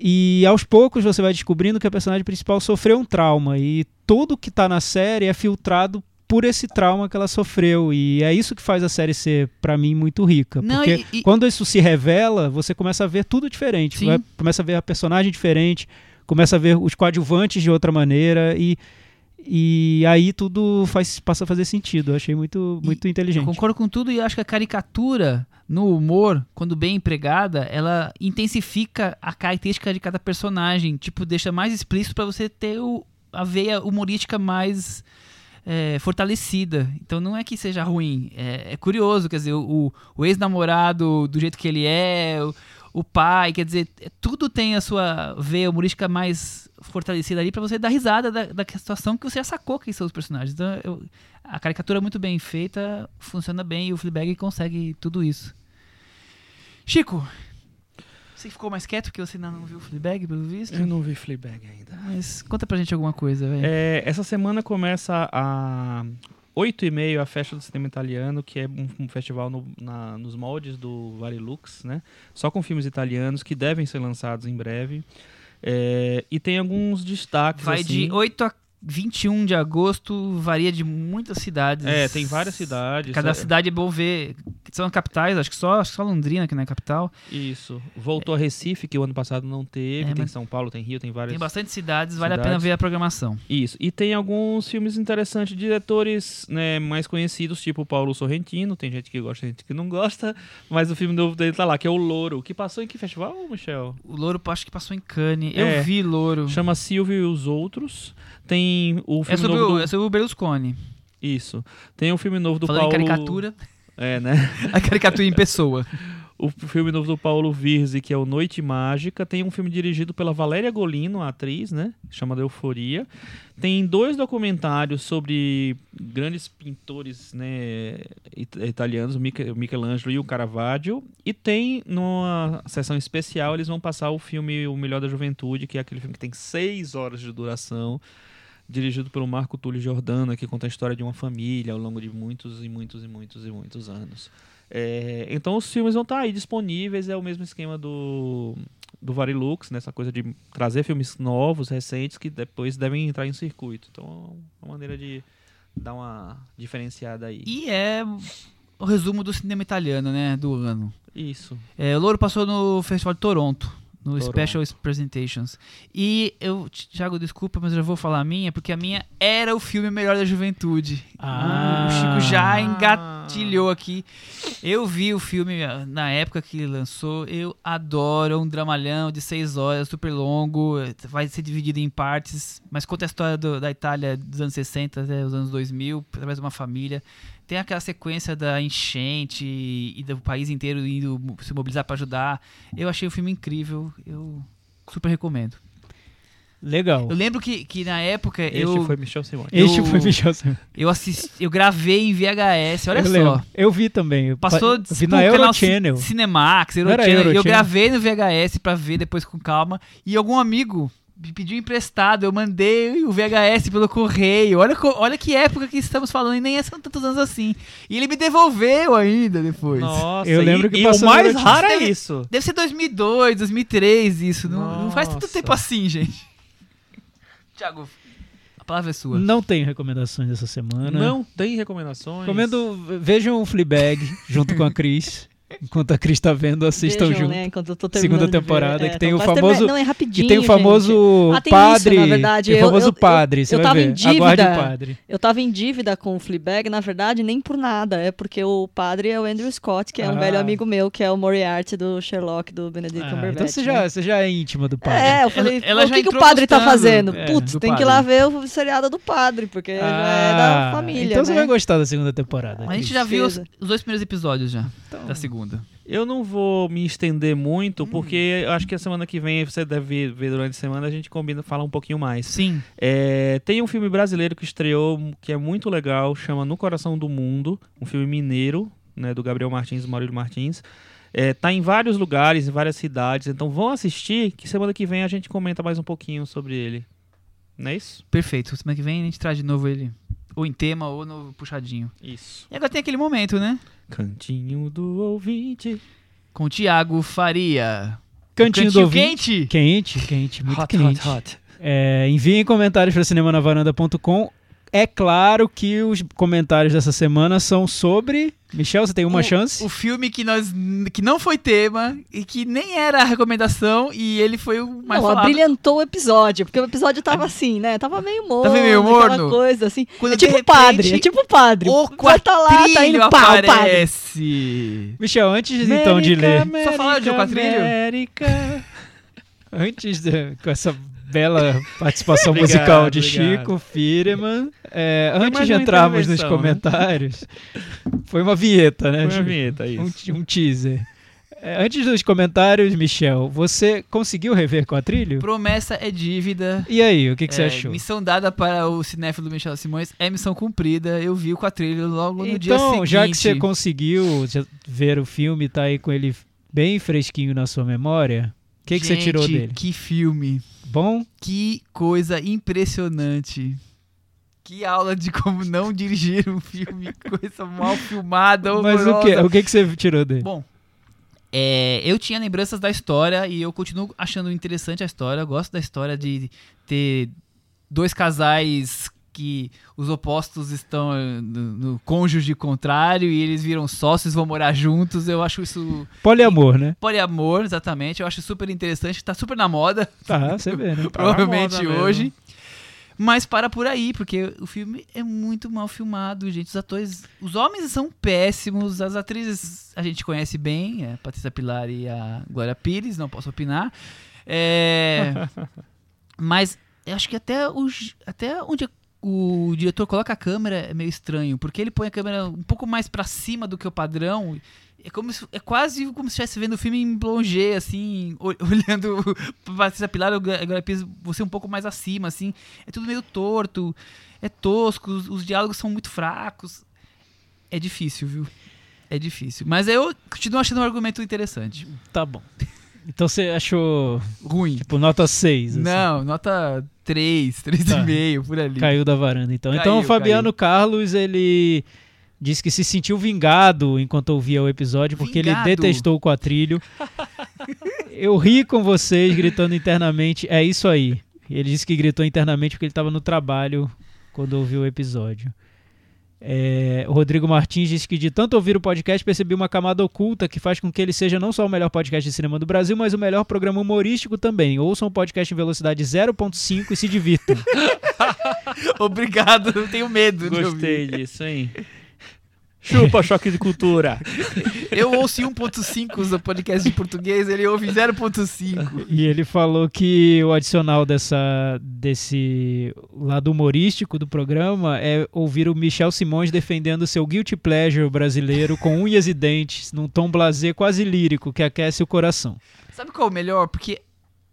E aos poucos você vai descobrindo que a personagem principal sofreu um trauma e tudo que tá na série é filtrado por esse trauma que ela sofreu. E é isso que faz a série ser, pra mim, muito rica. Não, porque e- e- quando isso se revela, você começa a ver tudo diferente. Sim. Começa a ver a personagem diferente, começa a ver os coadjuvantes de outra maneira e. E aí tudo faz, passa a fazer sentido. Eu achei muito, muito Eu inteligente. concordo com tudo e acho que a caricatura no humor, quando bem empregada, ela intensifica a característica de cada personagem. Tipo, deixa mais explícito pra você ter o, a veia humorística mais é, fortalecida. Então não é que seja ruim. É, é curioso, quer dizer, o, o ex-namorado do jeito que ele é, o, o pai, quer dizer, é- tudo tem a sua veia humorística mais fortalecida ali pra você dar risada da, da situação que você já sacou quem são os personagens. Então, eu- a caricatura é muito bem feita, funciona bem e o Fleabag consegue tudo isso. Chico, você ficou mais quieto porque você ainda não viu o Fleabag, pelo visto? Eu não vi Fleabag ainda. Mas conta pra gente alguma coisa, velho. É, essa semana começa a 8 e meio a Festa do Cinema Italiano, que é um, um festival no- na- nos moldes do Varilux, né? Só com filmes italianos que devem ser lançados em breve. É, e tem alguns destaques. Vai assim. de 8 a 21 de agosto, varia de muitas cidades. É, tem várias cidades. Cada é, cidade é bom ver. São capitais, acho que só, acho que só Londrina que não é capital. Isso. Voltou a Recife, que o ano passado não teve. É, tem São Paulo, tem Rio, tem várias. Tem bastante cidades, vale a pena cidades. ver a programação. Isso. E tem alguns filmes interessantes, diretores né, mais conhecidos, tipo Paulo Sorrentino. Tem gente que gosta, gente que não gosta. Mas o filme novo dele tá lá, que é o Louro. Que passou em que festival, Michel? O Louro acho que passou em Cannes. É. Eu vi Louro. Chama Silvio e os Outros. Tem o É filme sobre, novo o, do... é sobre o Berlusconi. Isso. Tem o filme novo do Falando Paulo... em caricatura, É, né? a caricatura em pessoa. O filme novo do Paulo Virzi, que é o Noite Mágica. Tem um filme dirigido pela Valéria Golino, a atriz, né? Chamado Euforia. Tem dois documentários sobre grandes pintores né, it- italianos, Michelangelo e o Caravaggio. E tem, numa sessão especial, eles vão passar o filme O Melhor da Juventude, que é aquele filme que tem seis horas de duração. Dirigido pelo Marco Túlio Giordano, que conta a história de uma família ao longo de muitos e muitos e muitos e muitos anos. É, então os filmes vão estar aí disponíveis, é o mesmo esquema do, do Varilux, nessa coisa de trazer filmes novos, recentes, que depois devem entrar em circuito. Então é uma maneira de dar uma diferenciada aí. E é o resumo do cinema italiano, né? Do ano. Isso. É, o Louro passou no Festival de Toronto. No Toronto. Special Presentations. E eu, Thiago, desculpa, mas eu já vou falar a minha, porque a minha era o filme Melhor da Juventude. Ah. O Chico já engatilhou aqui. Eu vi o filme ah, na época que lançou. Eu adoro. É um dramalhão de seis horas, super longo. eh, Vai ser dividido em partes. Mas conta a história do- da Itália dos anos 60 até os anos 2000, através de uma família. Tem aquela sequência da enchente e do país inteiro indo se mobilizar para ajudar. Eu achei o filme incrível. Eu super recomendo. Legal. Eu lembro que, que na época Este eu, foi Michel Simões. Este eu- foi Michel Simões. eu assisti, eu gravei em VHS. Olha eu só. lembro. Eu vi também. Eu Passou pa- tipo, vi na canal Eurochannel. Ci- Cinemax, era Eurochannel. E eu gravei no VHS pra ver depois com calma. E algum amigo me pediu emprestado. Eu mandei o VHS pelo correio. Olha, olha que época que estamos falando. E nem é são tantos anos assim. E ele me devolveu ainda depois. Nossa, Eu lembro e, que e o passou mais raro é Deve- isso. Deve ser 2002, 2003 isso. Não, não faz tanto tempo assim, gente. Tiago, a palavra é sua. Não tenho recomendações essa semana. Não tem recomendações. Recomendo, vejam o Fleabag junto com a Cris. Enquanto a Cris tá vendo, assistam Vejam, junto. né, enquanto eu tô terminando Segunda temporada, É, que tem então o famoso- Não, é rapidinho, Que tem o famoso. Ah, tem padre. isso, na verdade. tem o Eu- famoso eu- padre, você eu vai tava ver. em dívida. Aguarde o padre. Eu tava em dívida com o Fleabag, na verdade, nem por nada. É porque o padre é o Andrew Scott, que é um Ah. velho amigo meu, que é o Moriarty do Sherlock, do Benedict Ah, Cumberbatch. então você né? já, você já é íntima do padre. É, eu falei, Ela- ela "Pô, já o que, que o padre tá fazendo? é, Putz, tem que ir padre. lá ver o seriado do padre, porque já é da Ah, família, Então você né? vai gostar da segunda temporada. A gente já viu os dois primeiros episódios já, Então, da segunda. Eu não vou me estender muito, Hum. porque eu acho que a semana que vem você deve ver durante a semana, a gente combina falar um pouquinho mais. Sim. É, tem um filme brasileiro que estreou que é muito legal, chama No Coração do Mundo, um filme mineiro, né, do Gabriel Martins e Maurílio Martins. É, tá em vários lugares, em várias cidades, então vão assistir, que semana que vem a gente comenta mais um pouquinho sobre ele. Não é isso? Perfeito. Semana que vem a gente traz de novo ele. Ou em tema, ou no puxadinho. Isso. E agora tem aquele momento, né? Cantinho do ouvinte. Com o Thiago Faria. Cantinho do ouvinte. quente. Quente, quente, muito quente. É, enviem comentários para cinemanavaranda.com. é claro que os comentários dessa semana são sobre. Michel, você tem uma o, chance? O filme que nós que não foi tema e que nem era a recomendação e ele foi o mais não, falado. brilhantou o episódio, porque o episódio tava assim, né? Tava meio morno. Tava meio aquela morno? coisa assim. Quando é tipo padre, repente, é tipo padre. O Vai tá lá, tá quatrilho indo pau, padre. aparece. Michel, antes então de ler. Só falaram de quatrilho? América. Antes de, com essa bela participação Obrigado, musical de obrigado. Chico Firman, é, antes de entrarmos nos né? comentários, foi uma vinheta, né? Foi uma vinheta, Um, isso. te- um teaser. É, antes dos comentários, Michel, você conseguiu rever Quatrilho? Promessa é dívida. E aí, o que, que você É, achou? Missão dada para o cinéfilo Michel Simões é missão cumprida. Eu vi o quadrilho logo no dia Então, seguinte. já que você conseguiu ver o filme, tá aí com ele bem fresquinho na sua memória, que, que você tirou dele? Que filme. Bom? Que coisa impressionante. Que aula de como não dirigir um filme. Coisa mal filmada, Mas o que, o que, que você tirou dele? Bom, é, eu tinha lembranças da história e eu continuo achando interessante a história. Eu gosto da história de ter dois casais que os opostos estão eh, no, no cônjuge contrário e eles viram sócios, vão morar juntos. Eu acho isso Poliamor, né? poliamor, exatamente. Eu acho super interessante, tá super na moda, Tá, você vê, né? provavelmente moda mesmo. hoje. Mas para por aí, porque o filme é muito mal filmado, gente. Os atores. Os homens são péssimos, as atrizes a gente conhece bem, é a Patrícia Pilar e a Glória Pires, não posso opinar. É, mas eu acho que até, o, j- até onde o diretor coloca a câmera é meio estranho, porque ele põe a câmera um pouco mais pra cima do que o padrão. É, como se- é quase como se estivesse vendo o filme em plongé, assim, ol- olhando Patrícia Pilar e você um pouco mais acima, assim. É tudo meio torto, é tosco, os, os diálogos são muito fracos. É difícil, viu? É difícil. Mas eu continuo achando um argumento interessante. Tá bom. Então você achou, Ruim. tipo, nota 6. assim. Não, nota 3, Tá. 3,5 por ali. Caiu da varanda, então. Caiu, então o Fabiano Carlos, ele disse que se sentiu vingado enquanto ouvia o episódio, porque Vingado? ele detestou o quatrilho. Eu ri com vocês gritando internamente, é isso aí. Ele disse que gritou internamente porque ele estava no trabalho quando ouviu o episódio. É, o Rodrigo Martins disse que de tanto ouvir o podcast percebi uma camada oculta que faz com que ele seja não só o melhor podcast de cinema do Brasil, mas o melhor programa humorístico também. Ouçam o podcast em velocidade 0.5 e se divirtam. Obrigado, eu tenho medo de Gostei disso, hein? Chupa, choque de cultura. Eu ouço em 1.5 do podcast de português, ele ouve em 0.5. E ele falou que o adicional dessa, desse lado humorístico do programa é ouvir o Michel Simões defendendo seu guilty pleasure brasileiro com unhas e dentes, num tom blasé quase lírico que aquece o coração. Sabe qual é o melhor? Porque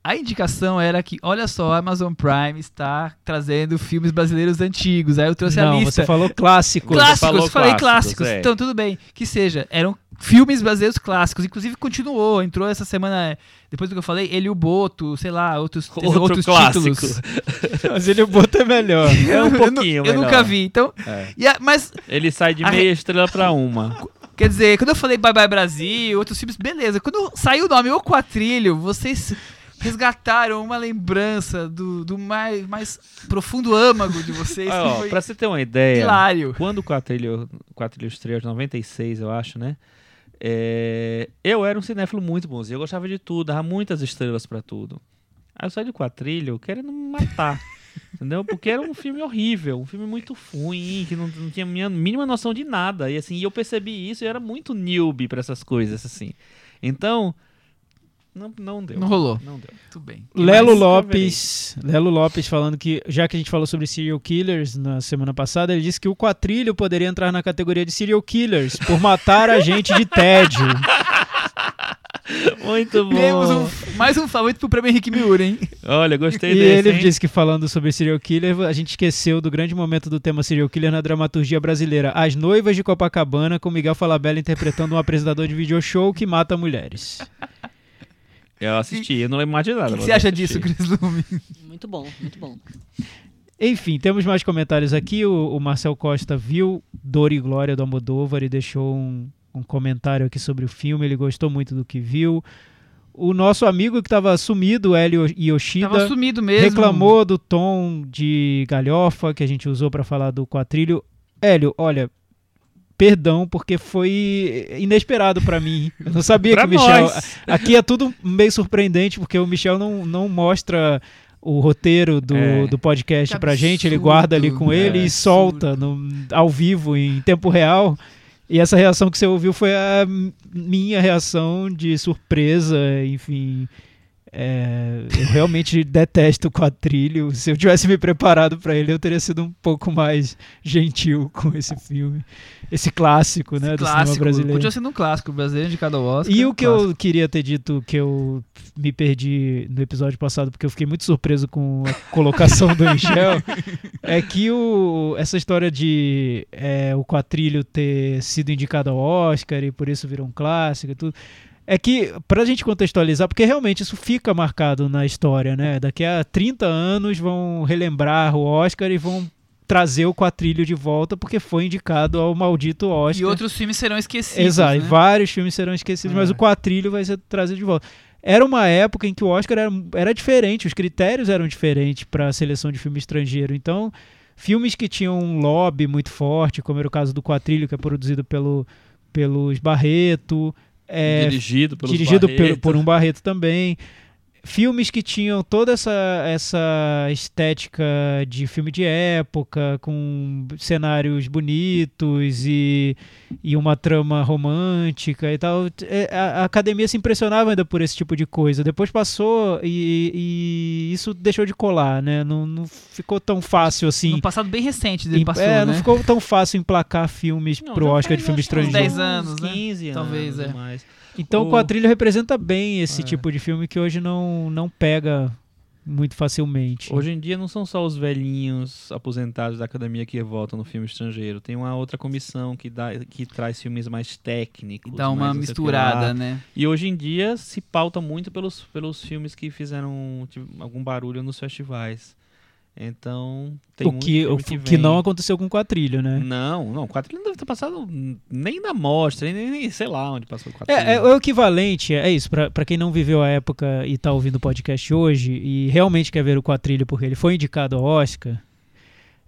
a indicação era que, olha só, a Amazon Prime está trazendo filmes brasileiros antigos. Aí eu trouxe a Não, lista. você falou clássico. Clássicos, falou falei clássicos, clássicos. é. Então, tudo bem. Que seja. Eram filmes brasileiros clássicos. Inclusive, continuou. Entrou essa semana, é, depois do que eu falei, ele e o Boto, sei lá, outros, Outro outros clássico. títulos. Mas ele bota é melhor. É um Eu pouquinho Eu, melhor. nunca vi. Então, É. a- mas, Ele sai de A meia estrela pra uma. quer dizer, quando eu falei Bye Bye Brasil, outros filmes, beleza. Quando saiu o nome O Quatrilho, vocês resgataram uma lembrança do, do mais, mais profundo âmago de vocês. Ah, ó, pra você ter uma ideia, hilário. quando o Quatrilho, Quatrilho estreou, 96, eu acho, né? É, eu era um cinéfilo muito bonzinho. Eu gostava de tudo, dava muitas estrelas pra tudo. Aí eu saí do Quatrilho querendo me matar. Entendeu? Porque era um filme horrível, um filme muito ruim, que não, não tinha a minha mínima noção de nada. E assim, eu percebi isso e era muito newbie pra essas coisas, assim. Então, não, não deu. Não rolou. Não deu. Tudo bem. Lelo? Lopes, Lelo Lopes falando que, já que a gente falou sobre serial killers na semana passada, ele disse que o Quatrilho poderia entrar na categoria de serial killers por matar a gente de tédio. Muito bom. Temos um- mais um favorito pro prêmio Henrique Miura, hein? Olha, gostei E desse, ele hein? disse que falando sobre serial killer, a gente esqueceu do grande momento do tema serial killer na dramaturgia brasileira. As Noivas de Copacabana, com Miguel Falabella interpretando um apresentador de video show que mata mulheres. Eu assisti, eu não lembro mais de nada. O que, você acha disso, Cris Lume? Muito bom, muito bom. Enfim, temos mais comentários aqui. O, o Marcel Costa viu Dor e Glória do Almodóvar e deixou um, um comentário aqui sobre o filme. Ele gostou muito do que viu. o nosso amigo que estava sumido, o Hélio Tava Yoshida, sumido mesmo. reclamou do tom de galhofa que a gente usou para falar do quatrilho. Hélio, olha, perdão, porque foi inesperado para mim. Eu não sabia que o Michel. nós. Aqui é tudo meio surpreendente, porque o Michel não, não mostra o roteiro do, É. do podcast Que pra gente, ele absurdo. guarda ali com ele É. e solta no, ao vivo, em tempo real. E essa reação que você ouviu foi a minha reação de surpresa, enfim. É, eu realmente detesto o quadrilho. Se eu tivesse me preparado pra ele, eu teria sido um pouco mais gentil com esse filme. Esse clássico, né, do cinema clássico. brasileiro. Podia ser um clássico brasileiro indicado ao Oscar. E o que clássico. eu queria ter dito que eu me perdi no episódio passado, porque eu fiquei muito surpreso com a colocação do Michel, é que o, essa história de é, o quatrilho ter sido indicado ao Oscar e por isso virou um clássico e tudo. É que, pra gente contextualizar, porque realmente isso fica marcado na história, né? Daqui a 30 anos vão relembrar o Oscar e vão trazer o quatrilho de volta porque foi indicado ao maldito Oscar. E outros filmes serão esquecidos. Exato, né? vários filmes serão esquecidos, mas É. o quatrilho vai ser trazido de volta. Era uma época em que o Oscar era, era diferente, os critérios eram diferentes para a seleção de filme estrangeiro. Então, filmes que tinham um lobby muito forte, como era o caso do Quatrilho, que é produzido pelo, pelos Barreto, é, dirigido pelos dirigido por um Barreto também. Filmes que tinham toda essa, essa estética de filme de época, com cenários bonitos e, e uma trama romântica e tal. É, A, a academia se impressionava ainda por esse tipo de coisa. Depois passou e, e isso deixou de colar, né? Não, não ficou tão fácil assim. No passado bem recente dele Em- passou, é, né? não ficou tão fácil emplacar filmes Não, pro Oscar de filme estrangeiro. 10 anos, né? 15 Talvez, anos é. mais. Então o Quadrilho representa bem esse É. tipo de filme que hoje não, não pega muito facilmente. Hoje em dia não são só os velhinhos aposentados da academia que voltam no filme estrangeiro. Tem uma outra comissão que, dá, que traz filmes mais técnicos. Dá uma misturada, né? E hoje em dia se pauta muito pelos, pelos filmes que fizeram tipo, algum barulho nos festivais. Então, tem o que, o que, que não aconteceu com o Quatrilho, né? Não, não, o Quatrilho não deve ter passado nem na mostra, nem, nem sei lá onde passou o Quatrilho. É, é, o equivalente, é isso, pra quem não viveu a época e tá ouvindo o podcast hoje e realmente quer ver o Quatrilho porque ele foi indicado ao Oscar,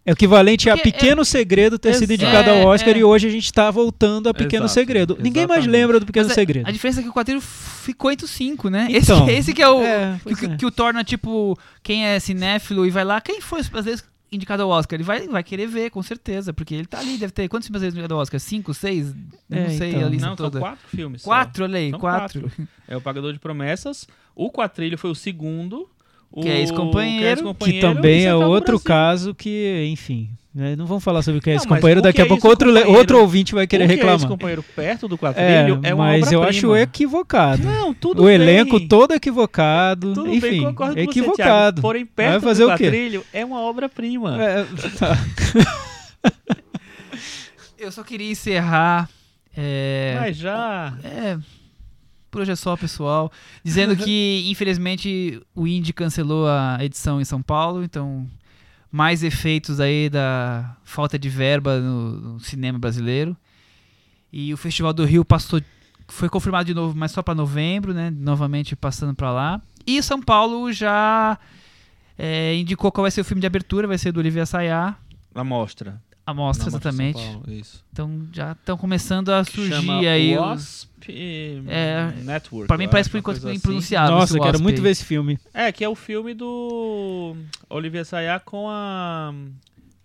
é o equivalente a Porque é- Pequeno Segredo ter sido Exato. indicado ao É, Oscar é. e hoje a gente tá voltando a Pequeno Exato, Segredo. Ninguém mais lembra do Pequeno Mas a- Segredo. A diferença é que o quadrilho ficou entre os cinco, né? Então, esse, esse que é o. é, que, que- é. que o torna, tipo, quem é cinéfilo e vai lá, quem foi às vezes indicado ao Oscar? Ele vai, vai querer ver, com certeza, porque ele tá ali, deve ter. Quantos filmes indicado ao Oscar? Cinco, seis? Não É, sei então. a lista Não, são toda. quatro filmes. Quatro, olha aí, São quatro. É o Pagador de Promessas. O Quatrilho foi o segundo. O... Que é Ex-Companheiro, que é Que Ex-Companheiro também e é do outro caso que, enfim, né, não vamos falar sobre o que é Não, esse mas companheiro, o daqui que a é pouco outro, outro ouvinte vai querer o que É reclamar. Ex-Companheiro perto do É, Quatrilho é, uma mas eu acho equivocado. Não, tudo o bem. elenco todo equivocado. Tudo enfim, bem, concordo com você, equivocado. Thiago. Porém, perto Vai fazer do o quê? Quatrilho é uma obra-prima. É, tá. Eu só queria encerrar. É, Mas já... É. Por hoje é só, pessoal. Dizendo que, infelizmente, o Indy cancelou a edição em São Paulo, então mais efeitos aí da falta de verba no, no cinema brasileiro. E o Festival do Rio passou, foi confirmado de novo, mas só para novembro, né? Novamente passando para lá. E São Paulo já é, indicou qual vai ser o filme de abertura, vai ser do Olivier Sayá. Na mostra. A mostra, exatamente. Paulo, isso. Então já estão começando a surgir chama aí. os- Wasp É, Network. Pra mim parece por enquanto assim. impronunciável. Nossa, esse eu quero muito aí. ver esse filme. É, que é o filme do Olivier Sayá com a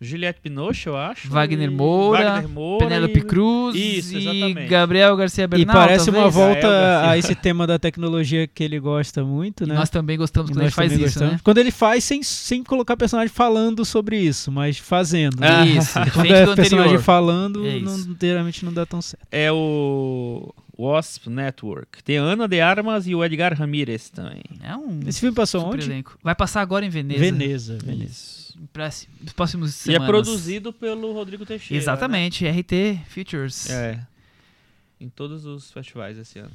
Juliette Binoche, eu acho. Wagner e- Moura, Wagner Moura Penélope e- Cruz Isso, e. Gabriel Garcia E Bernal. parece uma talvez? volta É, eu a esse tema da tecnologia que ele gosta muito, E né? nós também gostamos E quando ele nós faz também isso, gostamos. né? Quando ele faz sem, sem colocar personagem falando sobre isso, mas fazendo. né? Ah, Isso, Quando é do personagem anterior. falando, É não, isso. geralmente não dá tão certo. É o Wasp Network. Tem a Ana de Armas e o Edgar Ramírez também. É um Esse filme passou onde? elenco. Vai passar agora em Veneza. Veneza. Veneza. Isso. Próximos E semanas. é produzido pelo Rodrigo Teixeira. Exatamente, RT Features. né? É. Em todos os festivais esse ano.